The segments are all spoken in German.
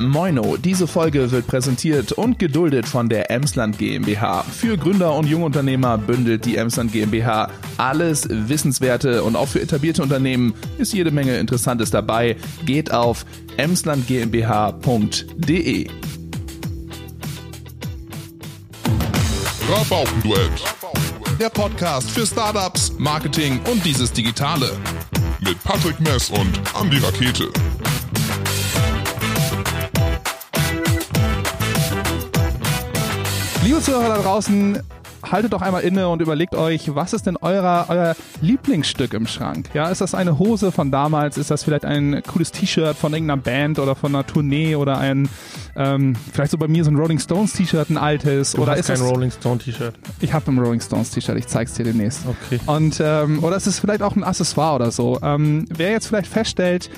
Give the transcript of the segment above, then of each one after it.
Moino, diese Folge wird präsentiert und geduldet von der Emsland GmbH. Für Gründer und Jungunternehmer bündelt die Emsland GmbH alles Wissenswerte und auch für etablierte Unternehmen ist jede Menge Interessantes dabei. Geht auf emslandgmbh.de. Rabaukenduett. Der Podcast für Startups, Marketing und dieses Digitale. Mit Patrick Mess und Andy Rakete. Liebe Zuhörer da draußen, haltet doch einmal inne und überlegt euch, was ist denn euer, euer Lieblingsstück im Schrank? Ja, ist das eine Hose von damals? Ist das vielleicht ein cooles T-Shirt von irgendeiner Band oder von einer Tournee oder ein, ähm, vielleicht so bei mir so ein Rolling Stones T-Shirt, ein altes? Du oder hast ist kein das, Rolling Stone T-Shirt. Ich habe ein Rolling Stones T-Shirt, ich zeig's dir demnächst. Okay. Und, ähm, oder es ist vielleicht auch ein Accessoire oder so. Ähm, wer jetzt vielleicht feststellt,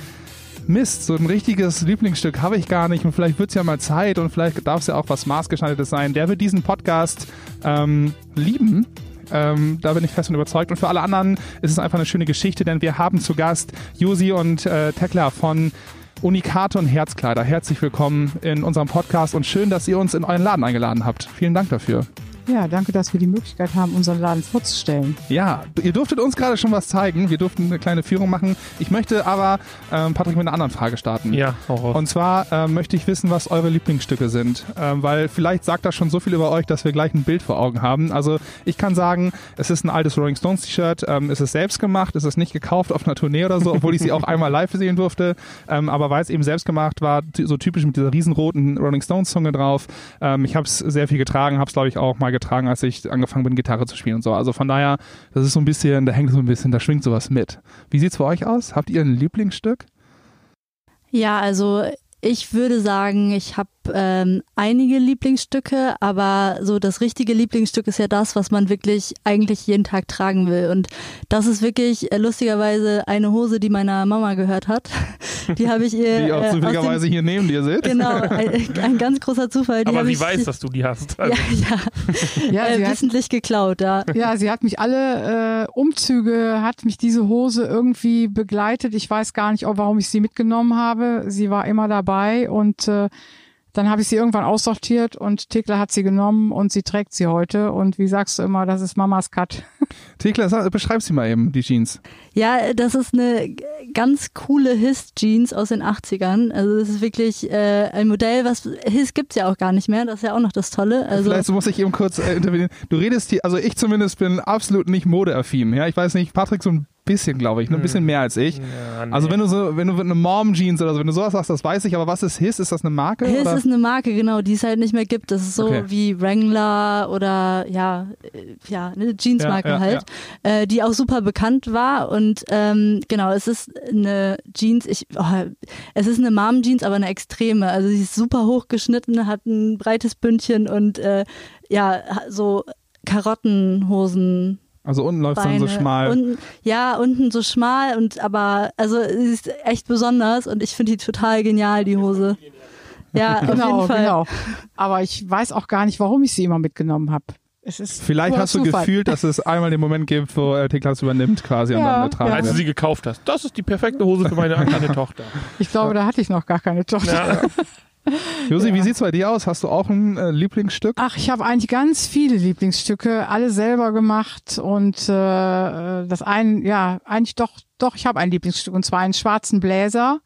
Mist, so ein richtiges Lieblingsstück habe ich gar nicht und vielleicht wird es ja mal Zeit und vielleicht darf es ja auch was Maßgeschneidertes sein. Der wird diesen Podcast ähm, lieben. Ähm, da bin ich fest und überzeugt. Und für alle anderen ist es einfach eine schöne Geschichte, denn wir haben zu Gast Josi und äh, Tekla von Unikaton Herzkleider. Herzlich willkommen in unserem Podcast und schön, dass ihr uns in euren Laden eingeladen habt. Vielen Dank dafür. Ja, danke, dass wir die Möglichkeit haben, unseren Laden vorzustellen. Ja, ihr durftet uns gerade schon was zeigen. Wir durften eine kleine Führung machen. Ich möchte aber, ähm, Patrick, mit einer anderen Frage starten. Ja, auch. Und zwar ähm, möchte ich wissen, was eure Lieblingsstücke sind. Ähm, weil vielleicht sagt das schon so viel über euch, dass wir gleich ein Bild vor Augen haben. Also ich kann sagen, es ist ein altes Rolling Stones T-Shirt. Ähm, es ist selbst gemacht. Es ist nicht gekauft auf einer Tournee oder so, obwohl ich sie auch einmal live sehen durfte. Ähm, aber weil es eben selbst gemacht war, so typisch mit dieser riesenroten Rolling Stones Zunge drauf. Ähm, ich habe es sehr viel getragen, habe es glaube ich auch mal getragen, als ich angefangen bin, Gitarre zu spielen und so. Also von daher, das ist so ein bisschen, da hängt so ein bisschen, da schwingt sowas mit. Wie sieht's für euch aus? Habt ihr ein Lieblingsstück? Ja, also ich würde sagen, ich habe ähm, einige Lieblingsstücke, aber so das richtige Lieblingsstück ist ja das, was man wirklich eigentlich jeden Tag tragen will. Und das ist wirklich äh, lustigerweise eine Hose, die meiner Mama gehört hat. Die habe ich ihr. Die auch äh, zufälligerweise hier neben dir sitzt? Genau, ein, ein ganz großer Zufall. Die Aber sie ich, weiß, dass du die hast. Ja, Also, ja, Ja, äh, sie hat, wissentlich geklaut, ja. ja, sie hat mich alle äh, Umzüge, hat mich diese Hose irgendwie begleitet. Ich weiß gar nicht, auch, warum ich sie mitgenommen habe. Sie war immer dabei und äh, dann habe ich sie irgendwann aussortiert und Thekla hat sie genommen und sie trägt sie heute. Und wie sagst du immer, das ist Mamas Cut. Thekla, sag- beschreib sie mal eben, die Jeans. Ja, das ist eine ganz coole His-Jeans aus den 80ern. Also das ist wirklich äh, ein Modell, was His gibt's ja auch gar nicht mehr. Das ist ja auch noch das Tolle. Also Vielleicht muss ich eben kurz äh, intervenieren. Du redest hier, also ich zumindest bin absolut nicht modeaffin. Ja, ich weiß nicht, Patrick so ein bisschen, glaube ich, nur ein bisschen mehr als ich. ja, nee. Also wenn du so, wenn du eine Mom-Jeans oder so, wenn du sowas sagst, das weiß ich, aber was ist His? Ist das eine Marke? His oder? ist eine Marke, genau, die es halt nicht mehr gibt. Das ist so Okay. wie Wrangler oder ja, äh, ja, eine Jeansmarke Ja, ja, halt, Äh, die auch super bekannt war. Und ähm, genau, es ist eine Jeans, ich, oh, es ist eine Mom-Jeans, aber eine extreme. Also sie ist super hoch geschnitten, hat ein breites Bündchen und äh, ja, so Karottenhosen. Also unten läuft dann so schmal. Unten, ja, unten so schmal und aber, also sie ist echt besonders und ich finde die total genial, die Hose. Ja, auf genau, jeden Fall. genau. Aber ich weiß auch gar nicht, warum ich sie immer mitgenommen habe. Es ist Vielleicht hast du Zufall. gefühlt, dass es einmal den Moment gibt, wo äh, Thekla es übernimmt quasi und Ja, dann ertragen ja. als du sie gekauft hast. Das ist die perfekte Hose für meine kleine Tochter. Ich glaube, da hatte ich noch gar keine Tochter. Ja. Josi, wie sieht's bei dir aus? Hast du auch ein äh, Lieblingsstück? Ach, ich habe eigentlich ganz viele Lieblingsstücke, alle selber gemacht und äh, das ein, ja, eigentlich doch, doch, ich habe ein Lieblingsstück und zwar einen schwarzen Bläser,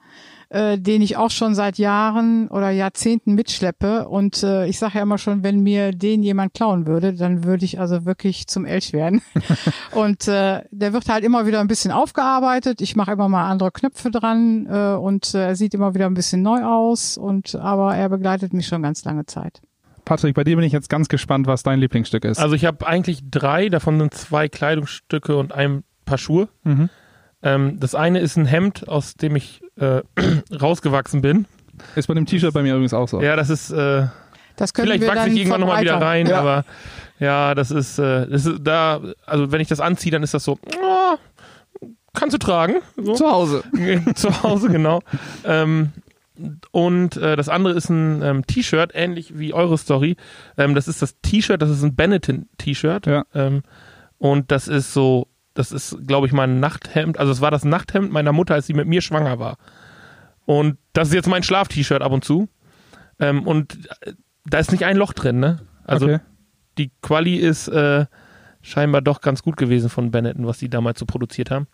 äh, den ich auch schon seit Jahren oder Jahrzehnten mitschleppe und äh, ich sage ja immer schon, wenn mir den jemand klauen würde, dann würde ich also wirklich zum Elch werden. und äh, der wird halt immer wieder ein bisschen aufgearbeitet. Ich mache immer mal andere Knöpfe dran äh, und äh, er sieht immer wieder ein bisschen neu aus und aber er begleitet mich schon ganz lange Zeit. Patrick, bei dir bin ich jetzt ganz gespannt, was dein Lieblingsstück ist. Also ich habe eigentlich drei, davon sind zwei Kleidungsstücke und ein paar Schuhe. Mhm. Ähm, das eine ist ein Hemd, aus dem ich äh, rausgewachsen bin. Ist bei dem T-Shirt bei mir übrigens auch so. Ja, das ist, äh, Das können vielleicht wir wachse ich irgendwann nochmal wieder rein, Ja. aber ja, das ist, äh, das ist da, also wenn ich das anziehe, dann ist das so, oh, kannst du tragen. So. Zu Hause. zu Hause, genau. Ähm, und äh, das andere ist ein ähm, T-Shirt, ähnlich wie eure Story. Ähm, das ist das T-Shirt, das ist ein Benetton-T-Shirt. Ja. Ähm, und das ist so, das ist, glaube ich, mein Nachthemd. Also es war das Nachthemd meiner Mutter, als sie mit mir schwanger war. Und das ist jetzt mein Schlaf-T-Shirt ab und zu. Ähm, und äh, da ist nicht ein Loch drin, ne? Also okay. die Quali ist äh, scheinbar doch ganz gut gewesen von Benetton, was die damals so produziert haben.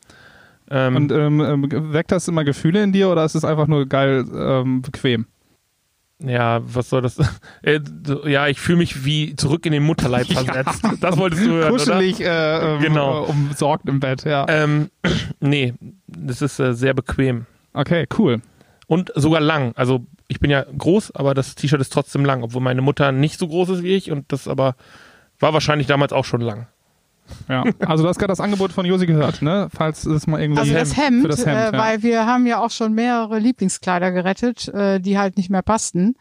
Ähm, Und ähm, ähm, weckt das immer Gefühle in dir oder ist es einfach nur geil ähm, bequem? Ja, was soll das? Äh, ja, ich fühle mich wie zurück in den Mutterleib versetzt. Das wolltest du hören, oder? Kuschelig äh, ähm, Genau. äh, umsorgt im Bett, ja. Ähm, nee, das ist äh, sehr bequem. Okay, cool. Und sogar lang. Also ich bin ja groß, aber das T-Shirt ist trotzdem lang, obwohl meine Mutter nicht so groß ist wie ich und das aber war wahrscheinlich damals auch schon lang. Ja. Also du hast gerade das Angebot von Josi gehört, ne? Falls es mal irgendwie Also das Hemd, für das Hemd äh, ja. weil wir haben ja auch schon mehrere Lieblingskleider gerettet, äh, die halt nicht mehr passten.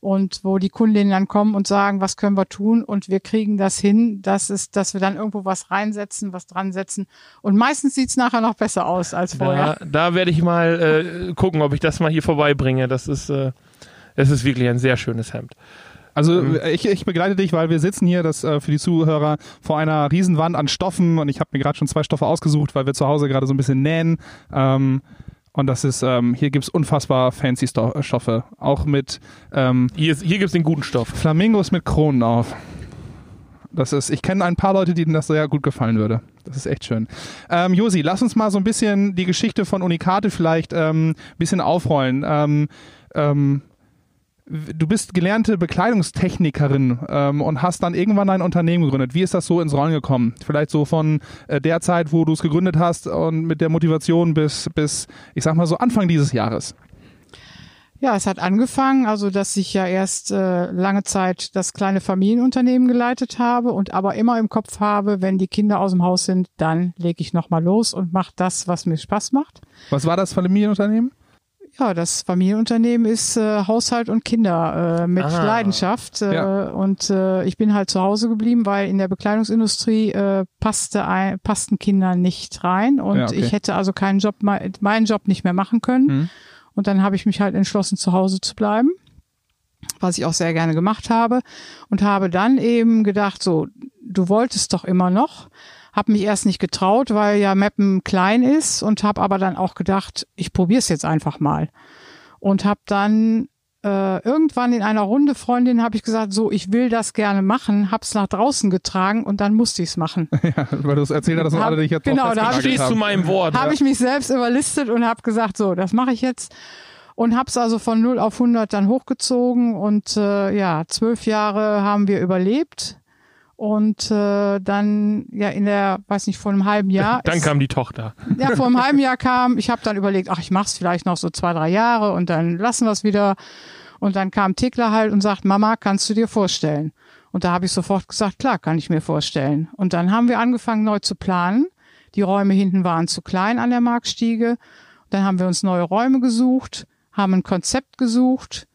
Und wo die Kundinnen dann kommen und sagen, was können wir tun? Und wir kriegen das hin, dass es, dass wir dann irgendwo was reinsetzen, was dran setzen. Und meistens sieht's nachher noch besser aus als vorher. Da, da werde ich mal äh, gucken, ob ich das mal hier vorbeibringe. Das ist, äh, es ist wirklich ein sehr schönes Hemd. Also Mhm. ich, ich begleite dich, weil wir sitzen hier, das äh, für die Zuhörer, vor einer Riesenwand an Stoffen und ich habe mir gerade schon zwei Stoffe ausgesucht, weil wir zu Hause gerade so ein bisschen nähen. Ähm, und das ist, ähm, hier gibt's unfassbar fancy Sto Stoffe. Auch mit ähm, Hier, ist- hier gibt es den guten Stoff. Flamingos mit Kronen auf. Das ist, ich kenne ein paar Leute, denen das sehr gut gefallen würde. Das ist echt schön. Ähm, Josi, lass uns mal so ein bisschen die Geschichte von Unikate vielleicht ähm, ein bisschen aufrollen. Ähm, ähm, du bist gelernte Bekleidungstechnikerin ähm, und hast dann irgendwann ein Unternehmen gegründet. Wie ist das so ins Rollen gekommen? Vielleicht so von äh, der Zeit, wo du es gegründet hast und mit der Motivation bis, bis, ich sag mal so Anfang dieses Jahres. Ja, es hat angefangen, also dass ich ja erst äh, lange Zeit das kleine Familienunternehmen geleitet habe und aber immer im Kopf habe, wenn die Kinder aus dem Haus sind, dann lege ich nochmal los und mache das, was mir Spaß macht. Was war das Familienunternehmen? Ja, das Familienunternehmen ist äh, Haushalt und Kinder äh, mit Ah. Leidenschaft. Äh, Ja. Und äh, ich bin halt zu Hause geblieben, weil in der Bekleidungsindustrie äh, passte ein, passten Kinder nicht rein. Und Ja, okay. ich hätte also keinen Job, me- meinen Job nicht mehr machen können. Mhm. Und dann habe ich mich halt entschlossen, zu Hause zu bleiben, was ich auch sehr gerne gemacht habe. Und habe dann eben gedacht, so, du wolltest doch immer noch. Hab mich erst nicht getraut, weil ja Meppen klein ist und habe aber dann auch gedacht, ich probiere es jetzt einfach mal. Und habe dann äh, irgendwann in einer Runde Freundin habe ich gesagt, so, ich will das gerne machen, hab's nach draußen getragen und dann musste ich's machen. Ja, weil du es erzählt hast, und Hab- alle dich jetzt genau, da Stehst zu meinem Wort. habe ich mich selbst überlistet und habe gesagt, so, das mache ich jetzt. Und habe es also von 0 auf 100 dann hochgezogen und äh, ja, zwölf Jahre haben wir überlebt. Und äh, dann, ja, in der, weiß nicht, vor einem halben Jahr. Dann ist- kam die Tochter. ja, vor einem halben Jahr kam, ich habe dann überlegt, ach, ich mach's vielleicht noch so zwei, drei Jahre und dann lassen wir es wieder. Und dann kam Tekla halt und sagt, Mama, kannst du dir vorstellen? Und da habe ich sofort gesagt, klar, kann ich mir vorstellen. Und dann haben wir angefangen, neu zu planen. Die Räume hinten waren zu klein an der Marktstiege. Dann haben wir uns neue Räume gesucht, haben ein Konzept gesucht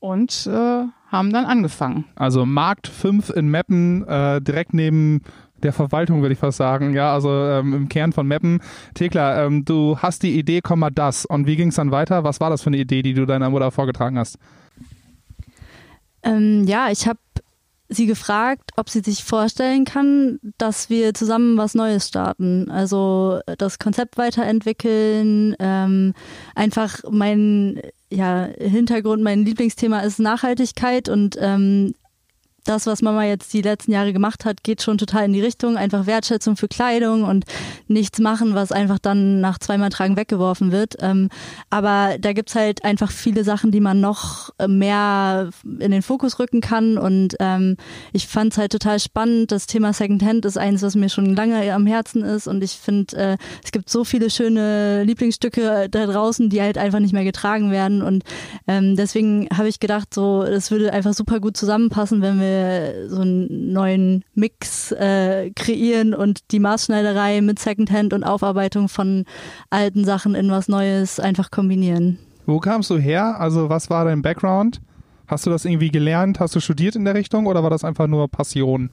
und äh, haben dann angefangen. Also Markt 5 in Meppen, äh, direkt neben der Verwaltung, würde ich fast sagen. Ja, also ähm, im Kern von Meppen. Thekla, ähm, du hast die Idee, komm mal das. Und wie ging es dann weiter? Was war das für eine Idee, die du deiner Mutter vorgetragen hast? Ähm, ja, ich habe sie gefragt, ob sie sich vorstellen kann, dass wir zusammen was Neues starten. Also das Konzept weiterentwickeln, ähm, einfach mein ja, Hintergrund, mein Lieblingsthema ist Nachhaltigkeit und ähm, das, was Mama jetzt die letzten Jahre gemacht hat, geht schon total in die Richtung. Einfach Wertschätzung für Kleidung und nichts machen, was einfach dann nach zweimal Tragen weggeworfen wird. Ähm, aber da gibt's halt einfach viele Sachen, die man noch mehr in den Fokus rücken kann. Und ähm, ich fand's halt total spannend. Das Thema Secondhand ist eines, was mir schon lange am Herzen ist. Und ich finde, äh, es gibt so viele schöne Lieblingsstücke da draußen, die halt einfach nicht mehr getragen werden. Und ähm, deswegen habe ich gedacht, so, das würde einfach super gut zusammenpassen, wenn wir so einen neuen Mix äh, kreieren und die Maßschneiderei mit Secondhand und Aufarbeitung von alten Sachen in was Neues einfach kombinieren. Wo kamst du her? Also was war dein Background? Hast du das irgendwie gelernt? Hast du studiert in der Richtung oder war das einfach nur Passion?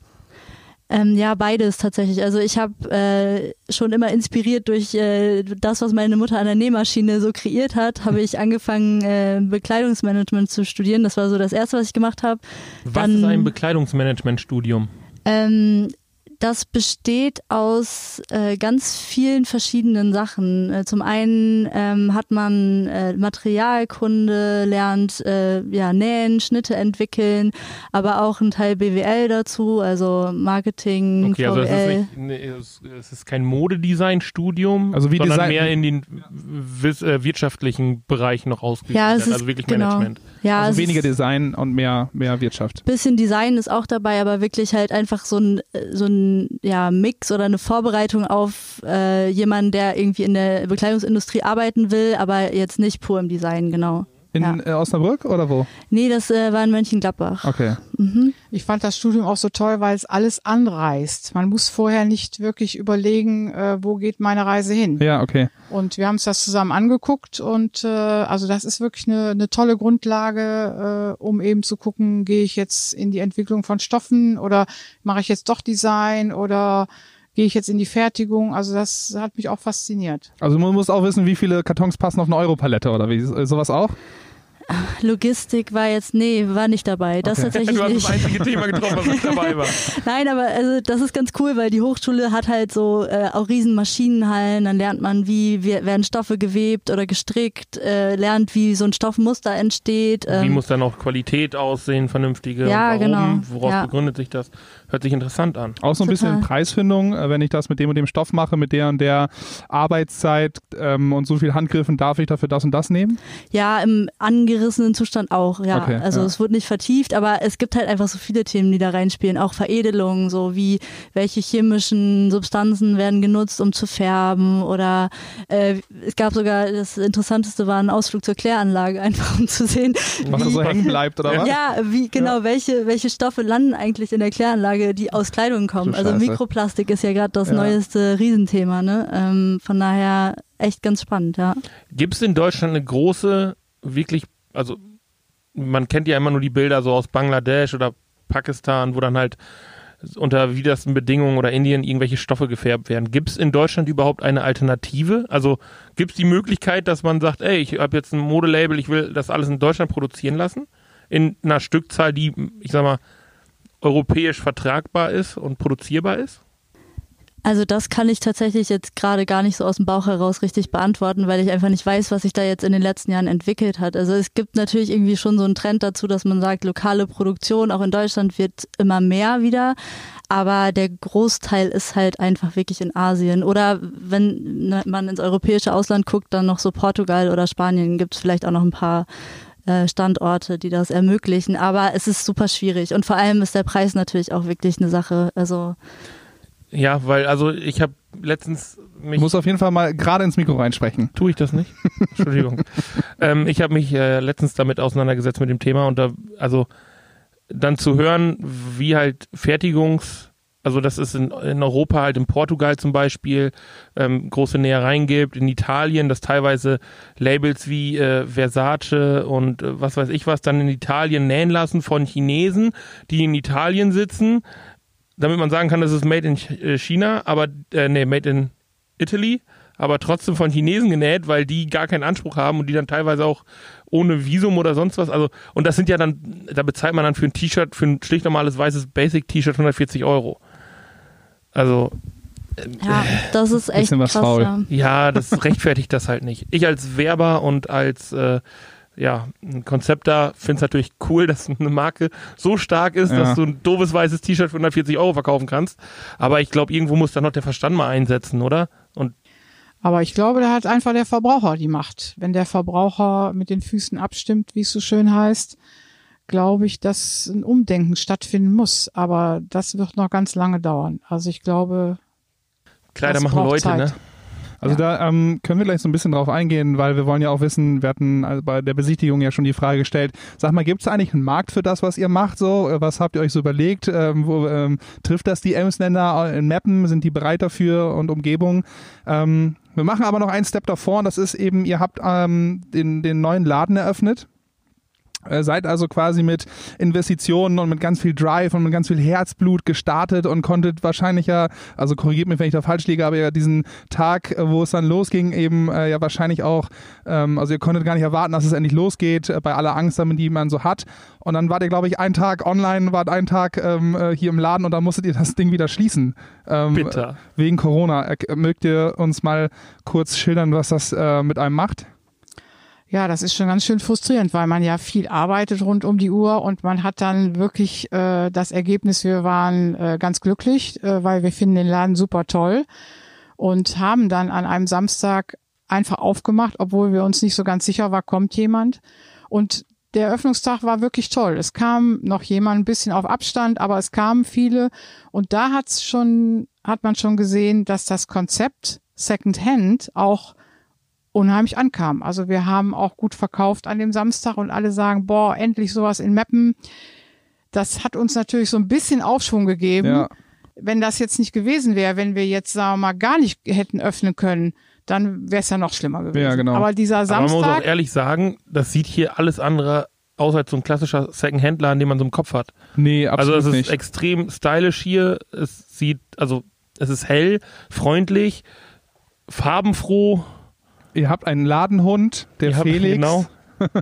Ähm, ja, beides tatsächlich. Also ich habe äh, schon immer inspiriert durch äh, das, was meine Mutter an der Nähmaschine so kreiert hat, habe ich angefangen, äh, Bekleidungsmanagement zu studieren. Das war so das Erste, was ich gemacht habe. Was Dann- ist ein Bekleidungsmanagementstudium? Ähm, Das besteht aus äh, ganz vielen verschiedenen Sachen. Äh, zum einen ähm, hat man äh, Materialkunde, lernt äh, ja nähen, Schnitte entwickeln, aber auch ein Teil BWL dazu, also Marketing, Okay, also es ist, VWL. nicht, es ist kein Modedesign-Studium, Also wie sondern Design- mehr in den äh, wirtschaftlichen Bereich noch ausgeübt Ja, es wird, ist also wirklich genau. Management. Ja, Also es weniger ist- Design und mehr, mehr Wirtschaft. bisschen Design ist auch dabei, aber wirklich halt einfach so ein, so ein ja, Mix oder eine Vorbereitung auf äh, jemanden, der irgendwie in der Bekleidungsindustrie arbeiten will, aber jetzt nicht pur im Design, genau. In Ja. äh, Osnabrück oder wo? Nee, das äh, war in Mönchengladbach. Okay. Mhm. Ich fand das Studium auch so toll, weil es alles anreißt. Man muss vorher nicht wirklich überlegen, äh, wo geht meine Reise hin. Ja, okay. Und wir haben uns das zusammen angeguckt und äh, also das ist wirklich eine, eine tolle Grundlage, äh, um eben zu gucken, gehe ich jetzt in die Entwicklung von Stoffen oder mache ich jetzt doch Design oder gehe ich jetzt in die Fertigung. Also das hat mich auch fasziniert. Also man muss auch wissen, wie viele Kartons passen auf eine Europalette oder wie sowas auch? Logistik war jetzt, nee, war nicht dabei. Das Okay. tatsächlich Du hast nicht. das einzige Thema getroffen, was nicht dabei war. Nein, aber also das ist ganz cool, weil die Hochschule hat halt so äh, auch riesen Maschinenhallen, dann lernt man, wie werden Stoffe gewebt oder gestrickt, äh, lernt, wie so ein Stoffmuster entsteht. Wie ähm, muss dann auch Qualität aussehen, vernünftige? Ja, genau. Woraus Ja. begründet sich das? Hört sich interessant an. Auch so ein bisschen Total. Preisfindung, äh, wenn ich das mit dem und dem Stoff mache, mit der und der Arbeitszeit ähm, und so viel Handgriffen, darf ich dafür das und das nehmen? Ja, im angerissenen Zustand auch, ja. Okay, also ja. es wird nicht vertieft, aber es gibt halt einfach so viele Themen, die da reinspielen. Auch Veredelung, so wie welche chemischen Substanzen werden genutzt, um zu färben. Oder äh, es gab sogar, das Interessanteste war ein Ausflug zur Kläranlage, einfach um zu sehen, Was da wie, so hängen bleibt oder was? ja, wie genau, welche, welche Stoffe landen eigentlich in der Kläranlage, die aus Kleidung kommen. Also. Mikroplastik ist ja gerade das Ja. neueste Riesenthema, ne? Ähm, von daher echt ganz spannend, ja. Gibt es in Deutschland eine große, wirklich, also man kennt ja immer nur die Bilder so aus Bangladesch oder Pakistan, wo dann halt unter widersten Bedingungen oder Indien irgendwelche Stoffe gefärbt werden. Gibt es in Deutschland überhaupt eine Alternative? Also gibt es die Möglichkeit, dass man sagt, ey, ich habe jetzt ein Modelabel, ich will das alles in Deutschland produzieren lassen? In einer Stückzahl, die, ich sag mal, europäisch vertragbar ist und produzierbar ist? Also das kann ich tatsächlich jetzt gerade gar nicht so aus dem Bauch heraus richtig beantworten, weil ich einfach nicht weiß, was sich da jetzt in den letzten Jahren entwickelt hat. Also es gibt natürlich irgendwie schon so einen Trend dazu, dass man sagt, lokale Produktion auch in Deutschland wird immer mehr wieder, aber der Großteil ist halt einfach wirklich in Asien. Oder wenn ne, man ins europäische Ausland guckt, dann noch so Portugal oder Spanien gibt es vielleicht auch noch ein paar äh, Standorte, die das ermöglichen. Aber es ist super schwierig und vor allem ist der Preis natürlich auch wirklich eine Sache. Also Ja, weil, also ich habe letztens mich Ich muss auf jeden Fall mal gerade ins Mikro reinsprechen. Tue ich das nicht? Entschuldigung. ähm, ich habe mich äh, letztens damit auseinandergesetzt mit dem Thema und da, also dann zu hören, wie halt Fertigungs, also dass es in, in Europa halt in Portugal zum Beispiel ähm, große Nähereien gibt, in Italien, dass teilweise Labels wie äh, Versace und äh, was weiß ich was dann in Italien nähen lassen von Chinesen, die in Italien sitzen, damit man sagen kann, das ist made in äh, China, aber äh, nee, made in Italy, aber trotzdem von Chinesen genäht, weil die gar keinen Anspruch haben und die dann teilweise auch ohne Visum oder sonst was, also und das sind ja dann, da bezahlt man dann für ein T-Shirt, für ein schlicht normales weißes Basic-T-Shirt 140 Euro. Also ja, das ist echt Bisschen was krass. faul. Ja. ja, das rechtfertigt das halt nicht. Ich als Werber und als äh, ja, ein Konzept da finde es natürlich cool, dass eine Marke so stark ist, Ja. dass du ein doofes weißes T-Shirt für 140 Euro verkaufen kannst. Aber ich glaube, irgendwo muss da noch der Verstand mal einsetzen, oder? Und Aber ich glaube, da hat einfach der Verbraucher die Macht. Wenn der Verbraucher mit den Füßen abstimmt, wie es so schön heißt, glaube ich, dass ein Umdenken stattfinden muss. Aber das wird noch ganz lange dauern. Also ich glaube, Kleider Das machen Leute, Zeit. ne? Also da ähm, können wir gleich so ein bisschen drauf eingehen, weil wir wollen ja auch wissen, wir hatten also bei der Besichtigung ja schon die Frage gestellt, sag mal, gibt es eigentlich einen Markt für das, was ihr macht? So, Äh, was habt ihr euch so überlegt? Ähm, wo, ähm, trifft das die Emsländer in Mappen? Sind die bereit dafür und Umgebung? Ähm, wir machen aber noch einen Step davor und das ist eben, ihr habt ähm, den, den neuen Laden eröffnet. Äh, seid also quasi mit Investitionen und mit ganz viel Drive und mit ganz viel Herzblut gestartet und konntet wahrscheinlich ja, also korrigiert mich, wenn ich da falsch liege, aber ja diesen Tag, äh, wo es dann losging, eben äh, ja wahrscheinlich auch, ähm, also ihr konntet gar nicht erwarten, dass es endlich losgeht, äh, bei aller Angst, die man so hat. Und dann wart ihr, glaube ich, einen Tag online, wart einen Tag ähm, äh, hier im Laden und dann musstet ihr das Ding wieder schließen. Ähm, Bitter. Wegen Corona. Mögt ihr uns mal kurz schildern, was das äh, mit einem macht? Ja, das ist schon ganz schön frustrierend, weil man ja viel arbeitet rund um die Uhr und man hat dann wirklich äh, das Ergebnis, wir waren äh, ganz glücklich, äh, weil wir finden den Laden super toll und haben dann an einem Samstag einfach aufgemacht, obwohl wir uns nicht so ganz sicher war, kommt jemand. Und der Eröffnungstag war wirklich toll. Es kam noch jemand ein bisschen auf Abstand, aber es kamen viele und da hat's schon, hat man schon gesehen, dass das Konzept Second Hand auch unheimlich ankam. Also wir haben auch gut verkauft an dem Samstag und alle sagen, boah, endlich sowas in Meppen. Das hat uns natürlich so ein bisschen Aufschwung gegeben. Ja. Wenn das jetzt nicht gewesen wäre, wenn wir jetzt, sagen wir mal, gar nicht hätten öffnen können, dann wäre es ja noch schlimmer gewesen. Ja, genau. Aber dieser Aber man muss auch Samstag, ehrlich sagen, das sieht hier alles andere aus als so ein klassischer Second-Händler, den man so im Kopf hat. Nee, Also absolut es ist nicht. extrem stylisch hier. Es sieht, also es ist hell, freundlich, farbenfroh. Ihr habt einen Ladenhund, der Ihr habt- Felix. Genau.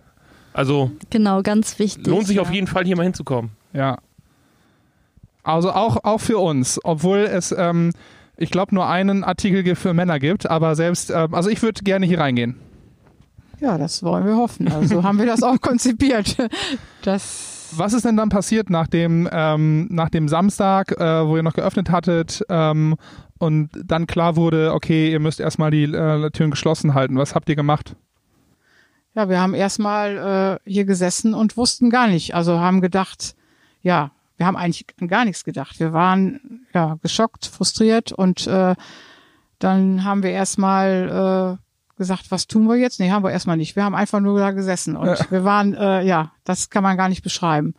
Also Genau, ganz wichtig. lohnt sich ja. auf jeden Fall hier mal hinzukommen. Ja. Also auch, auch für uns, obwohl es, ähm, ich glaube, nur einen Artikel für Männer gibt, aber selbst, ähm, also ich würde gerne hier reingehen. ja, das wollen wir hoffen. Also haben wir das auch konzipiert. Das, Was ist denn dann passiert nach dem, ähm, nach dem Samstag, äh, wo ihr noch geöffnet hattet ähm, und dann klar wurde, okay, ihr müsst erstmal die äh, Türen geschlossen halten. Was habt ihr gemacht? ja, wir haben erstmal äh, hier gesessen und wussten gar nicht. Also haben gedacht, ja, wir haben eigentlich gar nichts gedacht. Wir waren ja geschockt, frustriert und äh, dann haben wir erstmal äh, gesagt, was tun wir jetzt? Nee, haben wir erstmal nicht. Wir haben einfach nur da gesessen und Ja. wir waren, äh, ja, das kann man gar nicht beschreiben.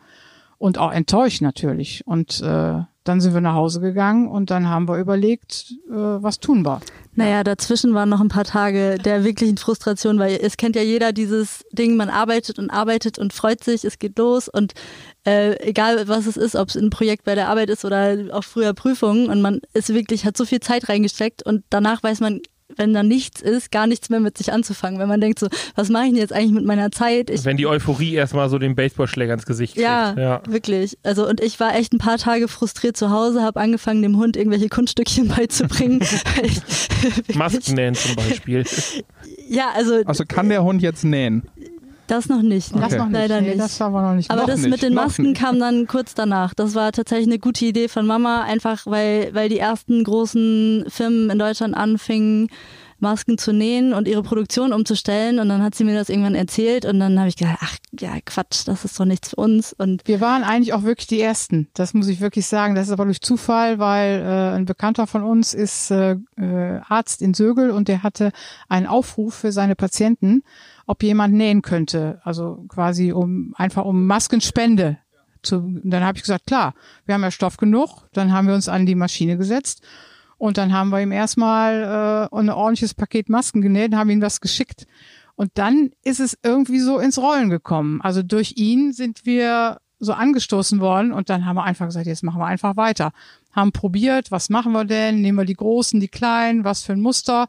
Und auch enttäuscht natürlich. Und äh, dann sind wir nach Hause gegangen und dann haben wir überlegt, äh, was tun wir. Naja, dazwischen waren noch ein paar Tage der wirklichen Frustration, weil es kennt ja jeder dieses Ding, man arbeitet und arbeitet und freut sich, es geht los und äh, egal was es ist, ob es ein Projekt bei der Arbeit ist oder auch früher Prüfungen und man ist wirklich, hat so viel Zeit reingesteckt und danach weiß man, wenn da nichts ist, gar nichts mehr mit sich anzufangen. Wenn man denkt so, was mache ich denn jetzt eigentlich mit meiner Zeit? Ich Wenn die Euphorie erstmal so den Baseballschläger ins Gesicht kriegt. ja, ja. wirklich. Also und ich war echt ein paar Tage frustriert zu Hause, habe angefangen, dem Hund irgendwelche Kunststückchen beizubringen. Ich Masken nähen zum Beispiel. Ja, also Also kann der Hund jetzt nähen? Das noch nicht. Das Okay. noch nicht. Leider nee, nicht. Das wir noch nicht Aber Noch das nicht, mit den noch Masken nicht. kam dann kurz danach. Das war tatsächlich eine gute Idee von Mama, einfach weil, weil die ersten großen Firmen in Deutschland anfingen, Masken zu nähen und ihre Produktion umzustellen. Und dann hat sie mir das irgendwann erzählt und dann habe ich gedacht, ach ja, Quatsch, das ist doch nichts für uns. Und Wir waren eigentlich auch wirklich die Ersten. Das muss ich wirklich sagen. Das ist aber durch Zufall, weil äh, ein Bekannter von uns ist äh, äh, Arzt in Sögel und der hatte einen Aufruf für seine Patienten, ob jemand nähen könnte. Also quasi um einfach um Maskenspende. Zu, dann habe ich gesagt, klar, wir haben ja Stoff genug. Dann haben wir uns an die Maschine gesetzt und dann haben wir ihm erstmal äh, ein ordentliches Paket Masken genäht und haben ihm das geschickt. Und dann ist es irgendwie so ins Rollen gekommen. Also durch ihn sind wir so angestoßen worden und dann haben wir einfach gesagt, jetzt machen wir einfach weiter. Haben probiert, was machen wir denn? Nehmen wir die großen, die kleinen, was für ein Muster?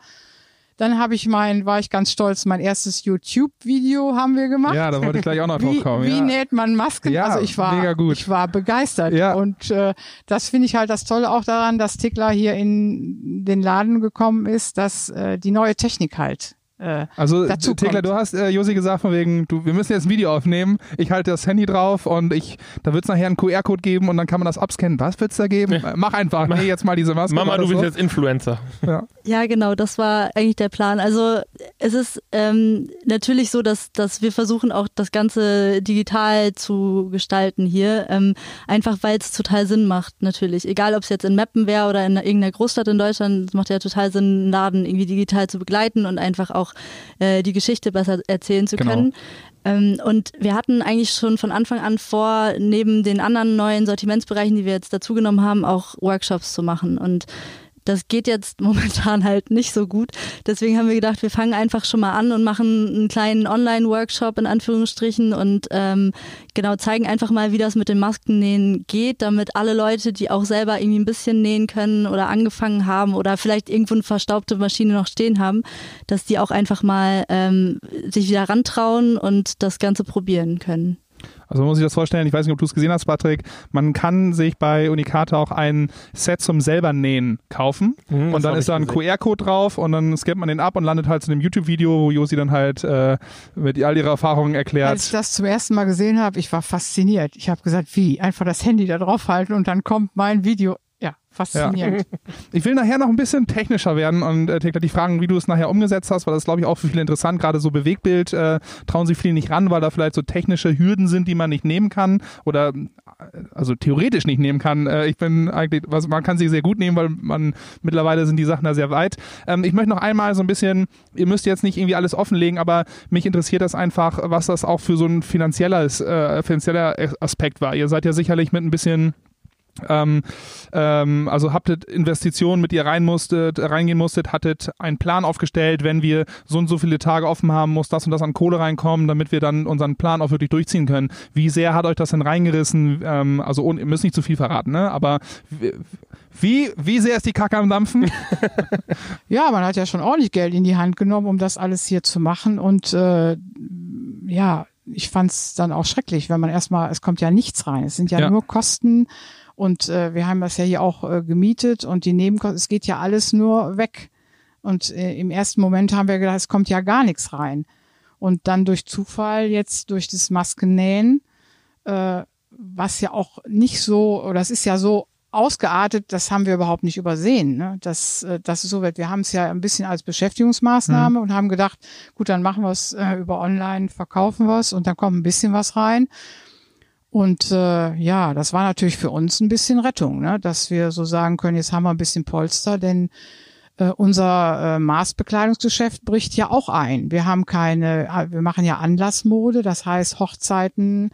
Dann habe ich mein, war ich ganz stolz, mein erstes YouTube-Video haben wir gemacht. Ja, da wollte ich gleich auch noch drauf Wie, kommen. wie ja. näht man Masken? Ja, also ich war, mega gut. ich war begeistert. Ja. Und äh, das finde ich halt das Tolle auch daran, dass Tickler hier in den Laden gekommen ist, dass äh, die neue Technik halt. Äh, Also, dazu Tegler, kommt. du hast äh, Josi gesagt von wegen, du, wir müssen jetzt ein Video aufnehmen. Ich halte das Handy drauf und ich, da wird es nachher einen QR-Code geben und dann kann man das abscannen. Was wird's da geben? Äh, Mach einfach. Nee, jetzt mal diese Maske. Mama, du bist so? jetzt Influencer. Ja. Ja, genau, das war eigentlich der Plan. Also es ist ähm, natürlich so, dass, dass wir versuchen auch das Ganze digital zu gestalten hier, ähm, einfach weil es total Sinn macht natürlich. Egal, ob es jetzt in Meppen wäre oder in irgendeiner Großstadt in Deutschland, es macht ja total Sinn, einen Laden irgendwie digital zu begleiten und einfach auch äh, die Geschichte besser erzählen zu Genau. können. Ähm, und wir hatten eigentlich schon von Anfang an vor, neben den anderen neuen Sortimentsbereichen, die wir jetzt dazugenommen haben, auch Workshops zu machen. Und das geht jetzt momentan halt nicht so gut. Deswegen haben wir gedacht, wir fangen einfach schon mal an und machen einen kleinen Online-Workshop in Anführungsstrichen und ähm, genau zeigen einfach mal, wie das mit dem Maskennähen geht, damit alle Leute, die auch selber irgendwie ein bisschen nähen können oder angefangen haben oder vielleicht irgendwo eine verstaubte Maschine noch stehen haben, dass die auch einfach mal ähm, sich wieder rantrauen und das Ganze probieren können. Also man muss sich das vorstellen, ich weiß nicht, ob du es gesehen hast, Patrick, man kann sich bei Unicata auch ein Set zum selber nähen kaufen Mhm, und dann ist da ein. QR-Code drauf und dann scannt man den ab und landet halt zu einem YouTube-Video, wo Josi dann halt äh, mit all ihrer Erfahrungen erklärt. Als ich das zum ersten Mal gesehen habe, ich war fasziniert. Ich habe gesagt, wie? Einfach das Handy da drauf halten und dann kommt mein Video. Ja, faszinierend. Ich will nachher noch ein bisschen technischer werden und äh, Tekla, die fragen, wie du es nachher umgesetzt hast, weil das glaube ich auch für viele interessant. Gerade so Bewegbild äh, trauen sich viele nicht ran, weil da vielleicht so technische Hürden sind, die man nicht nehmen kann oder äh, also theoretisch nicht nehmen kann. Äh, ich bin eigentlich, was man kann sie sehr gut nehmen, weil man mittlerweile sind die Sachen da sehr weit. Ähm, ich möchte noch einmal so ein bisschen, ihr müsst jetzt nicht irgendwie alles offenlegen, aber mich interessiert das einfach, was das auch für so ein finanzielles, äh, finanzieller Aspekt war. Ihr seid ja sicherlich mit ein bisschen ähm, ähm, also habtet Investitionen, mit ihr rein musstet, reingehen musstet, hattet einen Plan aufgestellt, wenn wir so und so viele Tage offen haben, muss das und das an Kohle reinkommen, damit wir dann unseren Plan auch wirklich durchziehen können. Wie sehr hat euch das denn reingerissen? Ähm, also ihr müsst nicht zu viel verraten, ne? Aber wie, wie sehr ist die Kacke am Dampfen? Ja, man hat ja schon ordentlich Geld in die Hand genommen, um das alles hier zu machen. Und äh, ja, ich fand's dann auch schrecklich, wenn man erstmal, es kommt ja nichts rein. Es sind ja, Ja. nur Kosten. Und äh, wir haben das ja hier auch äh, gemietet und die Nebenkosten, es geht ja alles nur weg. Und äh, im ersten Moment haben wir gedacht, es kommt ja gar nichts rein. Und dann durch Zufall jetzt durch das Maskennähen, äh, was ja auch nicht so, oder es ist ja so ausgeartet, das haben wir überhaupt nicht übersehen, ne? dass äh, das so wird. Wir haben es ja ein bisschen als Beschäftigungsmaßnahme und haben gedacht, gut, dann machen wir es äh, über Online, verkaufen wir es und dann kommt ein bisschen was rein. Und äh, ja, das war natürlich für uns ein bisschen Rettung, ne? dass wir so sagen können, jetzt haben wir ein bisschen Polster, denn äh, unser äh, Maßbekleidungsgeschäft bricht ja auch ein. Wir haben keine, äh, wir machen ja Anlassmode, das heißt Hochzeiten,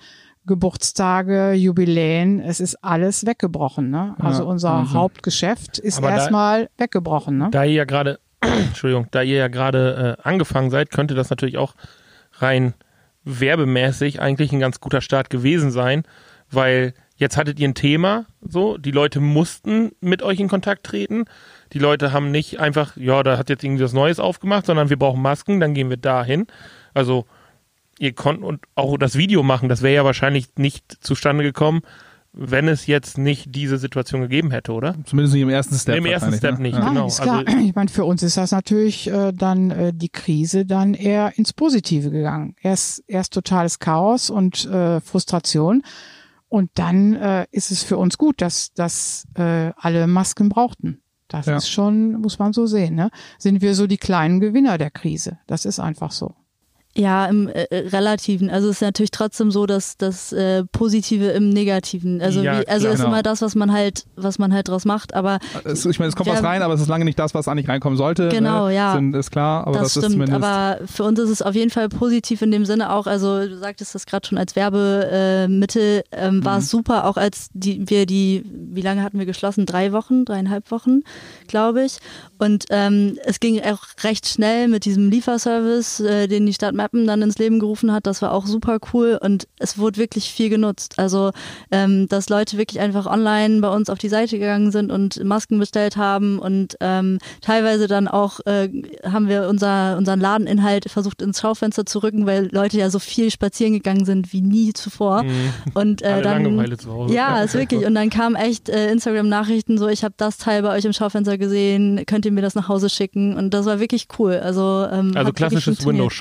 Geburtstage, Jubiläen, es ist alles weggebrochen. Ne? Also Ja, unser Wahnsinn. Hauptgeschäft ist erstmal weggebrochen. Ne? Da ihr ja gerade, Entschuldigung, da ihr ja gerade äh, angefangen seid, könnte das natürlich auch rein werbemäßig eigentlich ein ganz guter Start gewesen sein, weil jetzt hattet ihr ein Thema, so, die Leute mussten mit euch in Kontakt treten. Die Leute haben nicht einfach, ja, da hat jetzt irgendwie was Neues aufgemacht, sondern wir brauchen Masken, dann gehen wir dahin. Also ihr konnt und auch das Video machen, das wäre ja wahrscheinlich nicht zustande gekommen, wenn es jetzt nicht diese Situation gegeben hätte, oder? Zumindest nicht im ersten Step. Im ersten Step ne? nicht. Ja. Nein, genau. ist klar. Also- ich meine, für uns ist das natürlich äh, dann äh, die Krise dann eher ins Positive gegangen. Erst, erst totales Chaos und äh, Frustration. Und dann äh, ist es für uns gut, dass, dass äh, alle Masken brauchten. Das Ja. ist schon, muss man so sehen. Ne? Sind wir so die kleinen Gewinner der Krise? Das ist einfach so. Ja, im äh, Relativen. Also es ist natürlich trotzdem so, dass das äh, Positive im Negativen. Also Ja, wie, also klar. ist Genau. immer das, was man halt, was man halt draus macht. Aber Es, ich meine, es kommt Ja. was rein, aber es ist lange nicht das, was eigentlich reinkommen sollte. Genau, ne? ja. Sind, ist klar, aber das, das, ist stimmt. zumindest. Aber für uns ist es auf jeden Fall positiv in dem Sinne auch. Also du sagtest das gerade schon als Werbemittel ähm, war Mhm. es super, auch als die, wir die, wie lange hatten wir geschlossen? Drei Wochen, dreieinhalb Wochen, glaube ich. Und ähm, es ging auch recht schnell mit diesem Lieferservice, äh, den die Stadt Mappen dann ins Leben gerufen hat. Das war auch super cool und es wurde wirklich viel genutzt. Also ähm, dass Leute wirklich einfach online bei uns auf die Seite gegangen sind und Masken bestellt haben und ähm, teilweise dann auch äh, haben wir unser, unseren Ladeninhalt versucht ins Schaufenster zu rücken, weil Leute ja so viel spazieren gegangen sind wie nie zuvor. Und äh, dann ja, ist wirklich. Und dann kamen echt äh, Instagram-Nachrichten so, ich habe das Teil bei euch im Schaufenster gesehen, könnt ihr mir das nach Hause schicken? Und das war wirklich cool. Also, ähm, Also klassisches funktioniert.